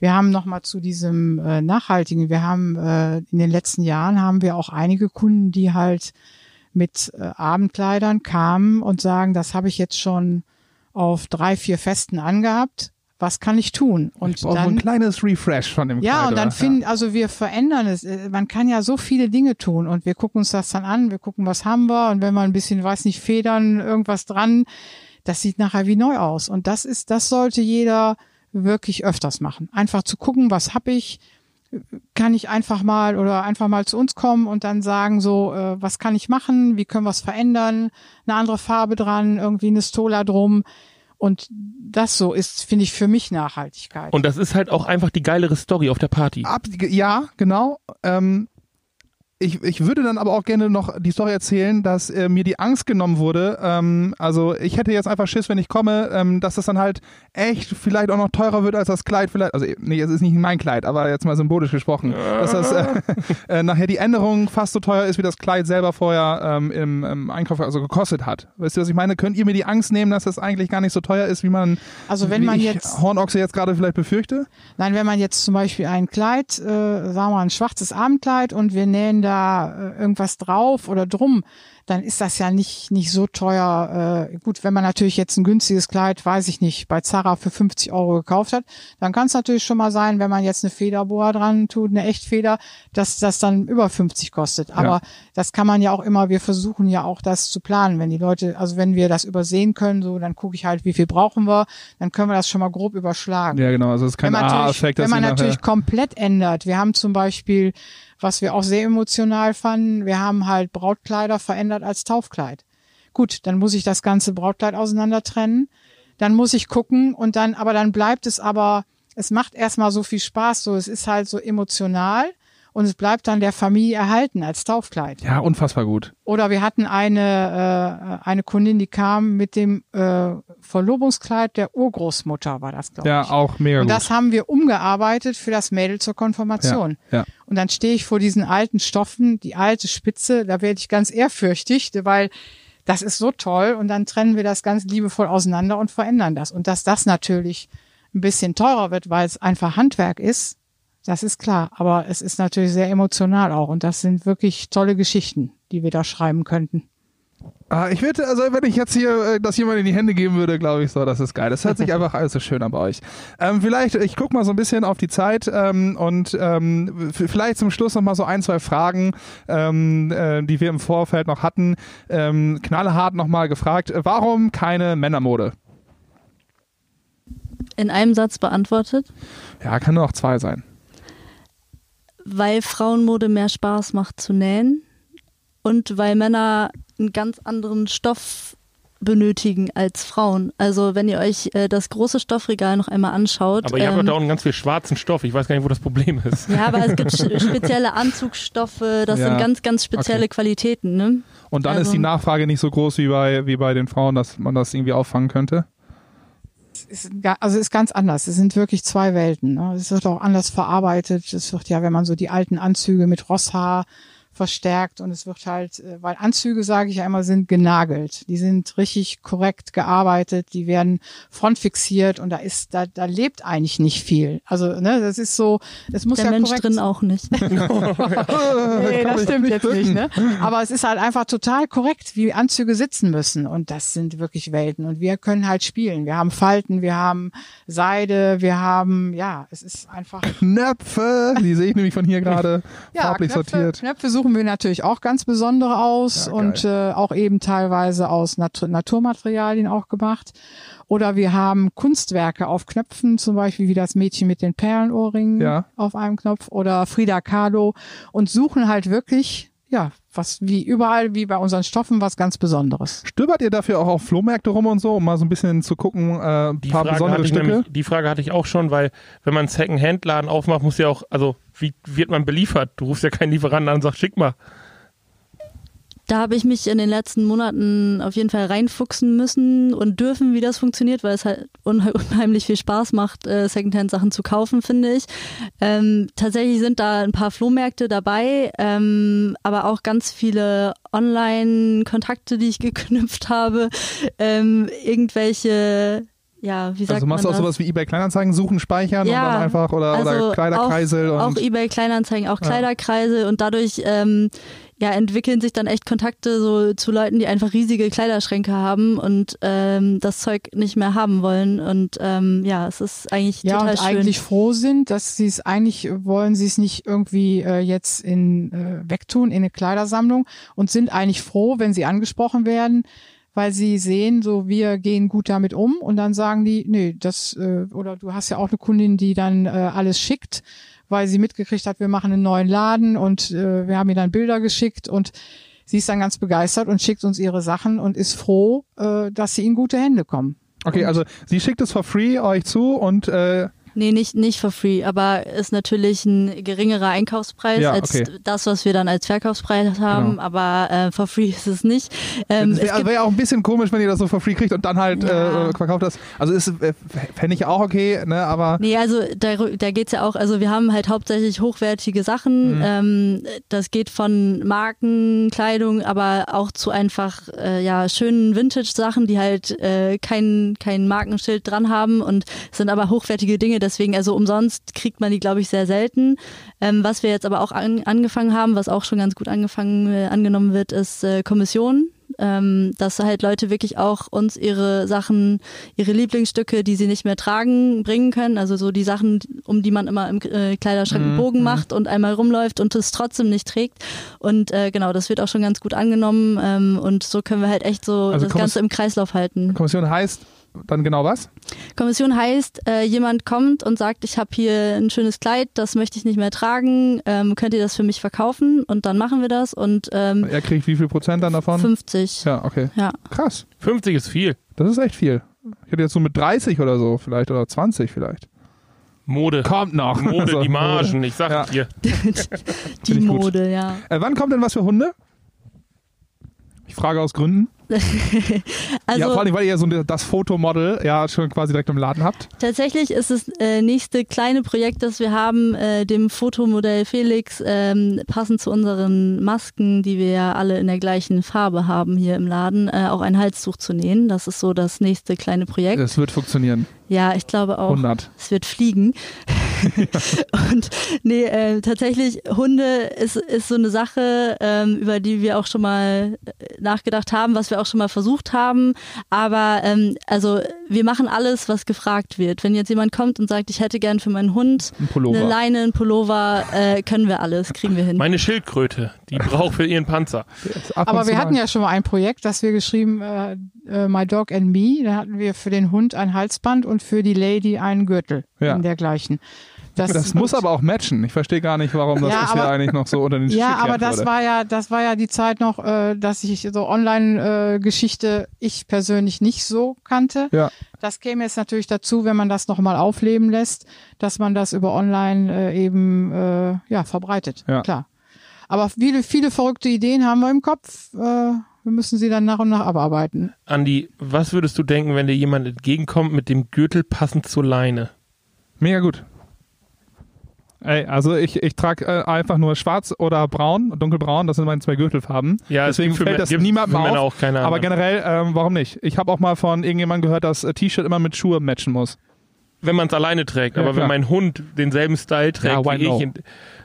Wir haben nochmal zu diesem äh, Nachhaltigen, wir haben äh, in den letzten Jahren haben wir auch einige Kunden, die halt mit äh, Abendkleidern kamen und sagen, das habe ich jetzt schon auf drei, vier Festen angehabt. Was kann ich tun? Und ich brauche so dann, ein kleines Refresh von dem ja, Kleid, und dann finden, also wir verändern es. Äh, Man kann ja so viele Dinge tun und wir gucken uns das dann an, wir gucken, was haben wir und wenn wir ein bisschen, weiß nicht, Federn, irgendwas dran, das sieht nachher wie neu aus. Und das ist, das sollte jeder wirklich öfters machen. Einfach zu gucken, was hab ich, kann ich einfach mal oder einfach mal zu uns kommen und dann sagen so, äh, was kann ich machen, wie können wir es verändern, eine andere Farbe dran, irgendwie eine Stola drum. Und das so ist, finde ich, für mich Nachhaltigkeit. Und das ist halt auch einfach die geilere Story auf der Party. Ab, ja, genau. Ähm, ich, ich würde dann aber auch gerne noch die Story erzählen, dass äh, mir die Angst genommen wurde. Ähm, also ich hätte jetzt einfach Schiss, wenn ich komme, ähm, dass das dann halt echt vielleicht auch noch teurer wird als das Kleid. Vielleicht, also nee, es ist nicht mein Kleid, aber jetzt mal symbolisch gesprochen, dass das äh, äh, nachher die Änderung fast so teuer ist, wie das Kleid selber vorher ähm, im, im Einkauf also gekostet hat. Weißt du, was ich meine? Könnt ihr mir die Angst nehmen, dass das eigentlich gar nicht so teuer ist, wie man, Also wenn man jetzt- Hornochse jetzt gerade vielleicht befürchte? Nein, wenn man jetzt zum Beispiel ein Kleid, äh, sagen wir mal ein schwarzes Abendkleid und wir nähen da äh, irgendwas drauf oder drum, dann ist das ja nicht, nicht so teuer. Äh, gut, wenn man natürlich jetzt ein günstiges Kleid, weiß ich nicht, bei Zara für 50 Euro gekauft hat, dann kann es natürlich schon mal sein, wenn man jetzt eine Federboa dran tut, eine Echtfeder, dass das dann über 50 kostet. Aber Ja. das kann man ja auch immer, wir versuchen ja auch das zu planen. Wenn die Leute, also wenn wir das übersehen können, so, dann gucke ich halt, wie viel brauchen wir, dann können wir das schon mal grob überschlagen Ja, genau. Also es ist kein wenn man natürlich, A-Effekt, wenn man natürlich komplett ändert. Wir haben zum Beispiel, was wir auch sehr emotional fanden, wir haben halt Brautkleider verändert als Taufkleid. Gut, dann muss ich das ganze Brautkleid auseinander trennen. Dann muss ich gucken und dann, aber dann bleibt es aber, es macht erstmal so viel Spaß, so, es ist halt so emotional und es bleibt dann der Familie erhalten als Taufkleid. Ja, unfassbar gut. Oder wir hatten eine, äh, eine Kundin, die kam mit dem äh, Verlobungskleid der Urgroßmutter, war das, glaube Ja, ich. auch mega Und gut. das haben wir umgearbeitet für das Mädel zur Konfirmation. Ja, ja. Und dann stehe ich vor diesen alten Stoffen, die alte Spitze, da werde ich ganz ehrfürchtig, weil das ist so toll. Und dann trennen wir das ganz liebevoll auseinander und verändern das. Und dass das natürlich ein bisschen teurer wird, weil es einfach Handwerk ist, das ist klar. Aber es ist natürlich sehr emotional auch. Und das sind wirklich tolle Geschichten, die wir da schreiben könnten. Ah, ich würde, also wenn ich jetzt hier äh, das jemand in die Hände geben würde, glaube ich so, das ist geil. Das hört sich einfach alles so schön an bei euch. Ähm, vielleicht, ich guck mal so ein bisschen auf die Zeit ähm, und ähm, vielleicht zum Schluss noch mal so ein, zwei Fragen, ähm, äh, die wir im Vorfeld noch hatten. Ähm, knallhart noch mal gefragt, warum keine Männermode? In einem Satz beantwortet, Ja, kann nur noch zwei sein. Weil Frauenmode mehr Spaß macht zu nähen und weil Männer einen ganz anderen Stoff benötigen als Frauen. Also wenn ihr euch äh, das große Stoffregal noch einmal anschaut. Aber ihr habt doch ähm, da unten ganz viel schwarzen Stoff. Ich weiß gar nicht, wo das Problem ist. ja, aber es gibt spezielle Anzugsstoffe, das Ja, sind ganz, ganz spezielle okay. Qualitäten. Ne? Und dann ist Also- die Nachfrage nicht so groß wie bei, wie bei den Frauen, dass man das irgendwie auffangen könnte. Ist, also ist ganz anders. Es sind wirklich zwei Welten. Ne? Es wird auch anders verarbeitet. Es wird ja, wenn man so die alten Anzüge mit Rosshaar verstärkt und es wird halt, äh, weil Anzüge, sage ich ja immer, sind genagelt. Die sind richtig korrekt gearbeitet, die werden frontfixiert und da ist, da, da lebt eigentlich nicht viel. Also, ne, das ist so, es muss Der ja Mensch korrekt drin auch nicht. nee, das stimmt jetzt nicht, ne? Aber es ist halt einfach total korrekt, wie Anzüge sitzen müssen. Und das sind wirklich Welten. Und wir können halt spielen. Wir haben Falten, wir haben Seide, wir haben, ja, es ist einfach. Knöpfe, die sehe ich nämlich von hier gerade Ja, farblich Knöpfe, sortiert. Knöpfe suchen wir natürlich auch ganz besondere aus Ja, und äh, auch eben teilweise aus Nat Naturmaterialien auch gemacht. Oder wir haben Kunstwerke auf Knöpfen, zum Beispiel wie das Mädchen mit den Perlenohrringen Ja. auf einem Knopf oder Frida Kahlo und suchen halt wirklich, ja, was wie überall, wie bei unseren Stoffen, was ganz Besonderes. Stöbert ihr dafür auch auf Flohmärkte rum und so, um mal so ein bisschen zu gucken, äh, ein Die paar Frage, besondere hatte ich Stücke? nämlich, die Frage hatte ich auch schon, weil wenn man einen Second-Hand-Laden aufmacht, muss ja auch, also wie wird man beliefert? Du rufst ja keinen Lieferanten an und sagst, schick mal. Da habe ich mich in den letzten Monaten auf jeden Fall reinfuchsen müssen und dürfen, wie das funktioniert, weil es halt unhe unheimlich viel Spaß macht, äh, Secondhand-Sachen zu kaufen, finde ich. Ähm, tatsächlich sind da ein paar Flohmärkte dabei, ähm, aber auch ganz viele Online-Kontakte, die ich geknüpft habe, ähm, irgendwelche ja, wie sagt Also machst du auch das? sowas wie eBay Kleinanzeigen suchen, speichern und Ja, dann einfach oder, also oder Kleiderkreisel auch, auch und eBay Kleinanzeigen, auch Ja. Kleiderkreise und dadurch ähm, ja entwickeln sich dann echt Kontakte so zu Leuten, die einfach riesige Kleiderschränke haben und ähm, das Zeug nicht mehr haben wollen und ähm, ja, es ist eigentlich Ja, total und schön. eigentlich froh sind, dass sie es eigentlich wollen, sie es nicht irgendwie äh, jetzt in äh, wegtun in eine Kleidersammlung und sind eigentlich froh, wenn sie angesprochen werden, weil sie sehen, so wir gehen gut damit um und dann sagen die, nee, das äh, oder du hast ja auch eine Kundin, die dann äh, alles schickt, weil sie mitgekriegt hat, wir machen einen neuen Laden und äh, wir haben ihr dann Bilder geschickt und sie ist dann ganz begeistert und schickt uns ihre Sachen und ist froh, äh, dass sie in gute Hände kommen. Okay, also sie schickt es for free euch zu und äh, Nee, nicht, nicht for free, aber ist natürlich ein geringerer Einkaufspreis Ja, als okay. das, was wir dann als Verkaufspreis haben, Genau. aber äh, for free ist es nicht. Ähm, es es wäre wär ja auch ein bisschen komisch, wenn ihr das so for free kriegt und dann halt Ja. äh, verkauft das. Also ist äh, fände ich auch okay, ne, aber Nee, also da, da geht's ja auch, also wir haben halt hauptsächlich hochwertige Sachen. Mhm. Ähm, das geht von Marken, Kleidung, aber auch zu einfach äh, ja schönen Vintage-Sachen, die halt äh, kein, kein Markenschild dran haben und sind aber hochwertige Dinge. Deswegen, also umsonst kriegt man die, glaube ich, sehr selten. Ähm, was wir jetzt aber auch an, angefangen haben, was auch schon ganz gut angefangen äh, angenommen wird, ist äh, Kommission. Ähm, dass halt Leute wirklich auch uns ihre Sachen, ihre Lieblingsstücke, die sie nicht mehr tragen, bringen können. Also so die Sachen, um die man immer im äh, Kleiderschrank einen Mhm, Bogen macht und einmal rumläuft und es trotzdem nicht trägt. Und äh, genau, das wird auch schon ganz gut angenommen. Ähm, und so können wir halt echt so Also das Kommiss- Ganze im Kreislauf halten. Kommission heißt dann genau was? Kommission heißt, äh, jemand kommt und sagt, ich habe hier ein schönes Kleid, das möchte ich nicht mehr tragen, ähm, könnt ihr das für mich verkaufen? Und dann machen wir das und ähm, Er kriegt wie viel Prozent dann davon? 50. Ja, okay. Ja. Krass. 50 ist viel. Das ist echt viel. Ich hätte jetzt so mit 30 oder so vielleicht oder 20 vielleicht. Mode. Kommt noch. Mode, Also, die Margen, ich sag Ja. dir. Die ich gut. Mode, ja. Äh, wann kommt denn was für Hunde? Ich frage aus Gründen. Also ja, vor allem, weil ihr ja so das Fotomodel ja schon quasi direkt im Laden habt. tatsächlich ist das äh, nächste kleine Projekt, das wir haben, äh, dem Fotomodell Felix, ähm, passend zu unseren Masken, die wir ja alle in der gleichen Farbe haben hier im Laden, äh, auch ein Halstuch zu nähen. Das ist so das nächste kleine Projekt. Es wird funktionieren. Ja, ich glaube auch. 100. Es wird fliegen. und nee, äh, tatsächlich, Hunde ist, ist so eine Sache, ähm, über die wir auch schon mal äh, nachgedacht haben, was wir auch schon mal versucht haben. Aber ähm, also wir machen alles, was gefragt wird. Wenn jetzt jemand kommt und sagt, ich hätte gern für meinen Hund Ein eine Leine, einen Pullover, äh, können wir alles, kriegen wir hin. Meine Schildkröte, die braucht für ihren Panzer. Aber wir hatten ja schon mal ein Projekt, das wir geschrieben, äh, äh, My Dog and Me. Da hatten wir für den Hund ein Halsband und für die Lady einen Gürtel Ja. in dergleichen. Das muss aber auch matchen. Ich verstehe gar nicht, warum das Ja, bisher aber- eigentlich noch so unter den Tisch Ja, aber das wurde. war ja, das war ja die Zeit noch, äh, dass ich so Online-Geschichte ich persönlich nicht so kannte. Ja. Das käme jetzt natürlich dazu, wenn man das nochmal aufleben lässt, dass man das über Online äh, eben äh, ja verbreitet. Ja. Klar. Aber viele, viele verrückte Ideen haben wir im Kopf. Äh, wir müssen sie dann nach und nach abarbeiten. Andi, was würdest du denken, wenn dir jemand entgegenkommt mit dem Gürtel passend zur Leine? Mega gut. Ey, also ich, ich trage äh, einfach nur schwarz oder braun, dunkelbraun, das sind meine zwei Gürtelfarben. Ja, es Deswegen fällt Mä- das gibt niemandem für Männer auf. auch keine Aber generell, ähm, warum nicht? Ich habe auch mal von irgendjemandem gehört, dass äh, T-Shirt immer mit Schuhe matchen muss. wenn man es alleine trägt. Ja, aber klar. wenn mein Hund denselben Style trägt Ja, wie ich, no?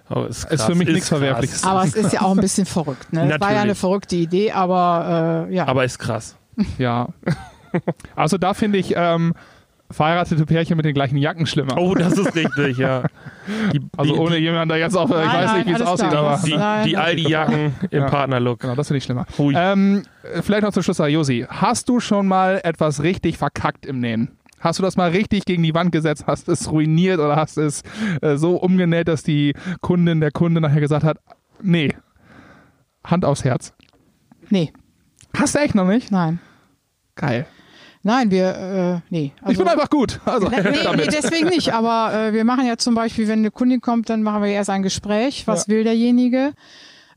oh, ist, krass, Ist für mich nichts. Verwerfliches. Aber es ist ja auch ein bisschen verrückt. Ne? Es war ja eine verrückte Idee, aber äh, ja. Aber ist krass. Ja. Also da finde ich ähm, verheiratete Pärchen mit den gleichen Jacken schlimmer. Oh, das ist richtig, ja. Die, also die, ohne jemanden da jetzt auch, ich Nein, weiß nein, nicht, wie es aussieht, klar. aber die, Nein, die Aldi-Jacken im Ja. Partnerlook. genau, das finde ich schlimmer. Ähm, vielleicht noch zum Schluss, Josi, hast du schon mal etwas richtig verkackt im Nähen? Hast du das mal richtig gegen die Wand gesetzt, hast es ruiniert oder hast es äh, so umgenäht, dass die Kundin, der Kunde nachher gesagt hat, nee, Hand aufs Herz. nee, Hast du echt noch nicht? nein. Geil. Nein, wir, äh, nee. ich bin einfach gut. Also, Nee, nee, deswegen nicht. Aber äh, wir machen ja zum Beispiel, wenn eine Kundin kommt, dann machen wir erst ein Gespräch. Was will derjenige?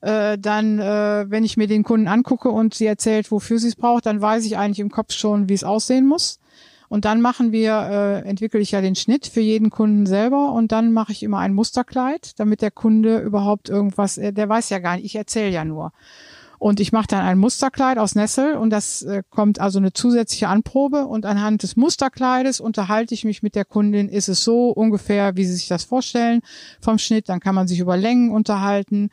Äh, dann, äh, wenn ich mir den Kunden angucke und sie erzählt, wofür sie es braucht, dann weiß ich eigentlich im Kopf schon, wie es aussehen muss. Und dann machen wir, äh, entwickle ich ja den Schnitt für jeden Kunden selber und dann mache ich immer ein Musterkleid, damit der Kunde überhaupt irgendwas, äh, der weiß ja gar nicht, ich erzähle ja nur. Und ich mache dann ein Musterkleid aus Nessel und das äh, kommt also eine zusätzliche Anprobe. Und anhand des Musterkleides unterhalte ich mich mit der Kundin, ist es so ungefähr, wie sie sich das vorstellen vom Schnitt, dann kann man sich über Längen unterhalten.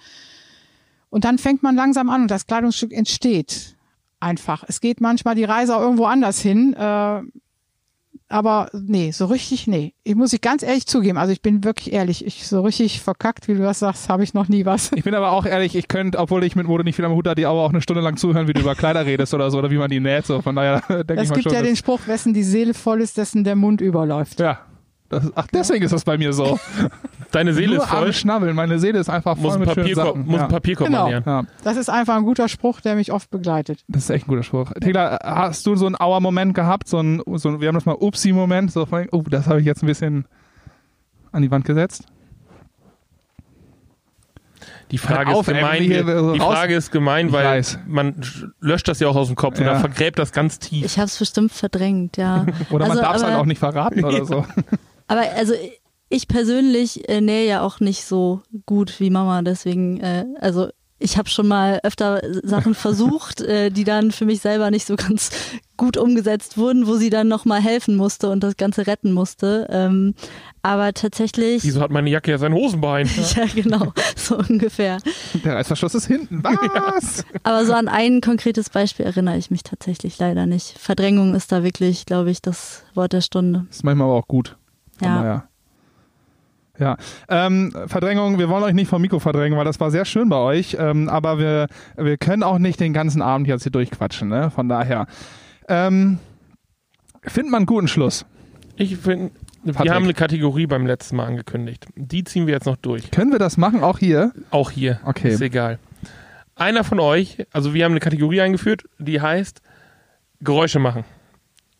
Und dann fängt man langsam an und das Kleidungsstück entsteht einfach. Es geht manchmal die Reise auch irgendwo anders hin, äh, aber nee, so richtig nee. Ich muss ich ganz ehrlich zugeben, also ich bin wirklich ehrlich, ich so richtig verkackt, wie du das sagst, habe ich noch nie was. Ich bin aber auch ehrlich, ich könnte, obwohl ich mit Mode nicht viel am Hut hatte, aber auch eine Stunde lang zuhören, wie du über Kleider redest oder so, oder wie man die näht. So. Von daher denke ich Es mal gibt schon. ja den Spruch, wessen die Seele voll ist, dessen der Mund überläuft. ja. Das, ach, deswegen ist das bei mir so. Deine Seele Nur ist voll. am Schnabbeln. Meine Seele ist einfach voll Muss ein mit schönen Papierkorb, Sachen. muss ja. ein Papierkorb Genau. ja, Das ist einfach ein guter Spruch, der mich oft begleitet. das ist echt ein guter Spruch. Tegla, hast du so einen Auer-Moment gehabt? So ein, so wir haben das mal Upsi-Moment. So von, oh, das habe ich jetzt ein bisschen an die Wand gesetzt. Die Frage auf, ist gemein. die raus- Frage ist gemein, weil weiß. man sch- löscht das ja auch aus dem Kopf Ja. oder vergräbt das ganz tief. Ich habe es bestimmt verdrängt, ja. Oder man Also, darf es halt auch nicht verraten oder so. Aber also ich persönlich äh, nähe ja auch nicht so gut wie Mama, deswegen, äh, also ich habe schon mal öfter Sachen versucht, äh, die dann für mich selber nicht so ganz gut umgesetzt wurden, wo sie dann nochmal helfen musste und das Ganze retten musste. Ähm, aber tatsächlich, Wieso hat meine Jacke ja sein Hosenbein? ja genau, so ungefähr. Der Reißverschluss ist hinten. Was? Aber so an ein konkretes Beispiel erinnere ich mich tatsächlich leider nicht. Verdrängung ist da wirklich, glaube ich, das Wort der Stunde. ist manchmal aber auch gut. Ja. daher. Ja, ähm, Verdrängung, wir wollen euch nicht vom Mikro verdrängen, weil das war sehr schön bei euch, ähm, aber wir, wir können auch nicht den ganzen Abend jetzt hier durchquatschen, ne? von daher. Ähm, findet man einen guten Schluss. Ich finde, wir haben eine Kategorie beim letzten Mal angekündigt. Die ziehen wir jetzt noch durch. Können wir das machen, auch hier? Auch hier. Okay. Ist egal. Einer von euch, also wir haben eine Kategorie eingeführt, die heißt Geräusche machen.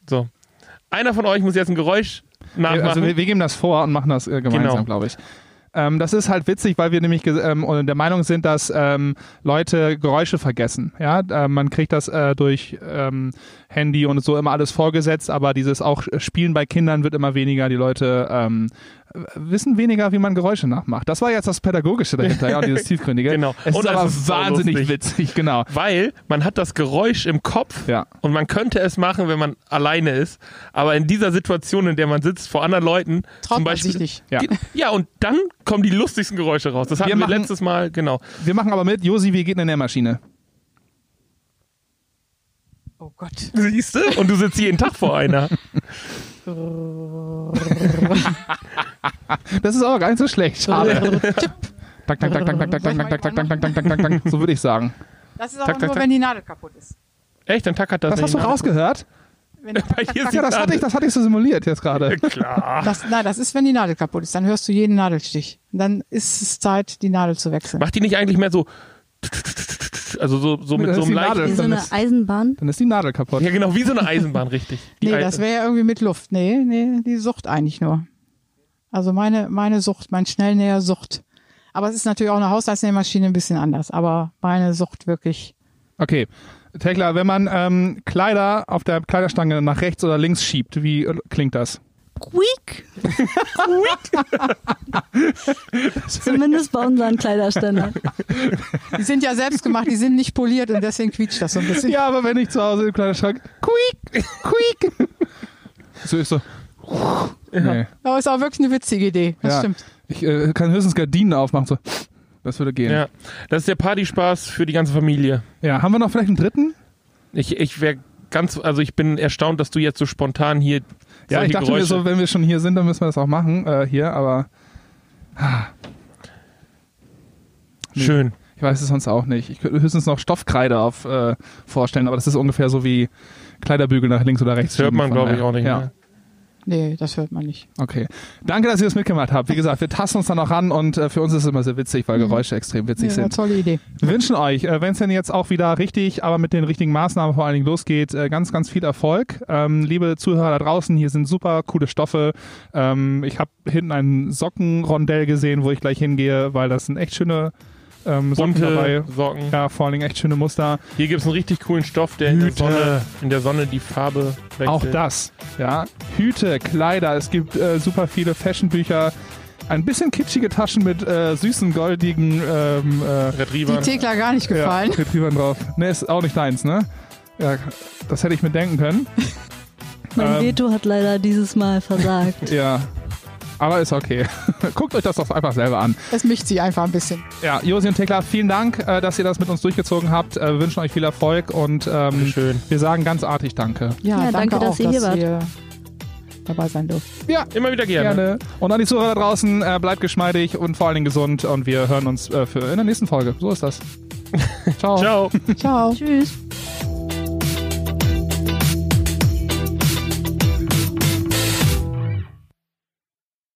So. Einer von euch muss jetzt ein Geräusch nachmachen. Also wir, wir geben das vor und machen das äh, gemeinsam, Genau. glaube ich. Ähm, das ist halt witzig, weil wir nämlich ähm, der Meinung sind, dass ähm, Leute Geräusche vergessen. Ja, äh, man kriegt das äh, durch ähm, Handy und so immer alles vorgesetzt, aber dieses auch Spielen bei Kindern wird immer weniger. Die Leute ähm, wissen weniger, wie man Geräusche nachmacht. Das war jetzt das Pädagogische dahinter, ja, und dieses Tiefgründige. Genau. Es Und ist es aber ist wahnsinnig lustig. witzig, genau. Weil man hat das Geräusch im Kopf Ja. und man könnte es machen, wenn man alleine ist. Aber in dieser Situation, in der man sitzt vor anderen Leuten, Traut zum man Beispiel, sich nicht. Ja. Ja, und dann kommen die lustigsten Geräusche raus. Das hatten wir, Wir machen- letztes Mal, genau. Wir machen aber mit, Josi, wie geht eine Nährmaschine? Oh Gott. Siehst du? Und du sitzt jeden Tag vor einer. Das ist aber gar nicht so schlecht. Schade. Tak, tak, tak, tak, tak, tak, tak, tak, tak, tak, tak, tak, tak, tak. So würde ich sagen. Das ist aber nur, wenn die Nadel kaputt ist. Echt? Dann tackert das. Das hast du rausgehört? Wenn die Bei dir ist Ja, das hatte ich, das hatte ich so simuliert jetzt gerade. Klar. das, nein, das ist, wenn die Nadel kaputt ist. Dann hörst du jeden Nadelstich. Und dann ist es Zeit, die Nadel zu wechseln. Macht die nicht eigentlich mehr so. Also so, so mit so ist einem leichten. Wie so Dann eine ist- Eisenbahn. Dann ist die Nadel kaputt. Ja, genau, wie so eine Eisenbahn, richtig. Die Nee, das wäre ja irgendwie mit Luft. Nee, nee, die Sucht eigentlich nur. Also meine, meine Sucht, mein Schnellnäher Sucht. Aber es ist natürlich auch eine Haushaltsnähmaschine ein bisschen anders. Aber meine Sucht wirklich. Okay. Tekla, wenn man ähm, Kleider auf der Kleiderstange nach rechts oder links schiebt, wie äh, klingt das? Quiek. Zumindest bei unseren Kleiderständern. Die sind ja selbst gemacht, die sind nicht poliert und deswegen quietscht das so ein bisschen. Ja, aber wenn ich zu Hause im Kleiderschrank, quiek, quiek. So ist so. Nee. Aber ist auch wirklich eine witzige Idee. Das Ja. stimmt. Ich äh, kann höchstens Gardinen aufmachen. So. Das würde gehen. Ja, das ist der Partyspaß für die ganze Familie. ja, haben wir noch vielleicht einen dritten? Ich, ich wäre ganz, also ich bin erstaunt, dass du jetzt so spontan hier Ja, ich dachte Geräusche, mir so, wenn wir schon hier sind, dann müssen wir das auch machen äh, hier, aber Nee. schön. ich weiß es sonst auch nicht. Ich könnte höchstens noch Stoffkreide auf äh, vorstellen, aber das ist ungefähr so wie Kleiderbügel nach links oder rechts. Das hört man, glaube ich, daher. auch nicht. Ja. Ne? Nee, das hört man nicht. Okay. Danke, dass ihr das mitgemacht habt. Wie gesagt, wir tasten uns da noch ran und äh, für uns ist es immer sehr witzig, weil Geräusche extrem witzig Ja, sind. tolle Idee. Wir wünschen euch, äh, wenn es denn jetzt auch wieder richtig, aber mit den richtigen Maßnahmen vor allen Dingen losgeht, äh, ganz, ganz viel Erfolg. Ähm, liebe Zuhörer da draußen, hier sind super coole Stoffe. Ähm, ich habe hinten ein Sockenrondell gesehen, wo ich gleich hingehe, weil das sind echt schöne ähm, Socken dabei. Socken. Ja, vor allen Dingen echt schöne Muster. Hier gibt es einen richtig coolen Stoff, der in der. Sonne, in der Sonne die Farbe wechselt. Auch das. Ja, Hüte, Kleider, es gibt äh, super viele Fashionbücher. Ein bisschen kitschige Taschen mit äh, süßen, goldigen ähm, äh, Die Retriever. Thekla gar nicht gefallen. Ja, Retrievern drauf. Ne, ist auch nicht deins, ne? Ja, das hätte ich mir denken können. Mein Ähm. Veto hat leider dieses Mal versagt. Ja. Aber ist okay. Guckt euch das doch einfach selber an. Es mischt sie einfach ein bisschen. Ja, Josi und Tekla, vielen Dank, äh, dass ihr das mit uns durchgezogen habt. Äh, wir wünschen euch viel Erfolg und ähm, Schön. wir sagen ganz artig Danke. Ja, Ja, danke, danke, dass auch, ihr hier dass wart. ihr dabei sein dürft. Ja, Immer wieder gerne. gerne. Und an die Zuhörer da draußen, äh, bleibt geschmeidig und vor allen Dingen gesund und wir hören uns äh, für in der nächsten Folge. So ist das. Ciao. Ciao. Ciao. Tschüss.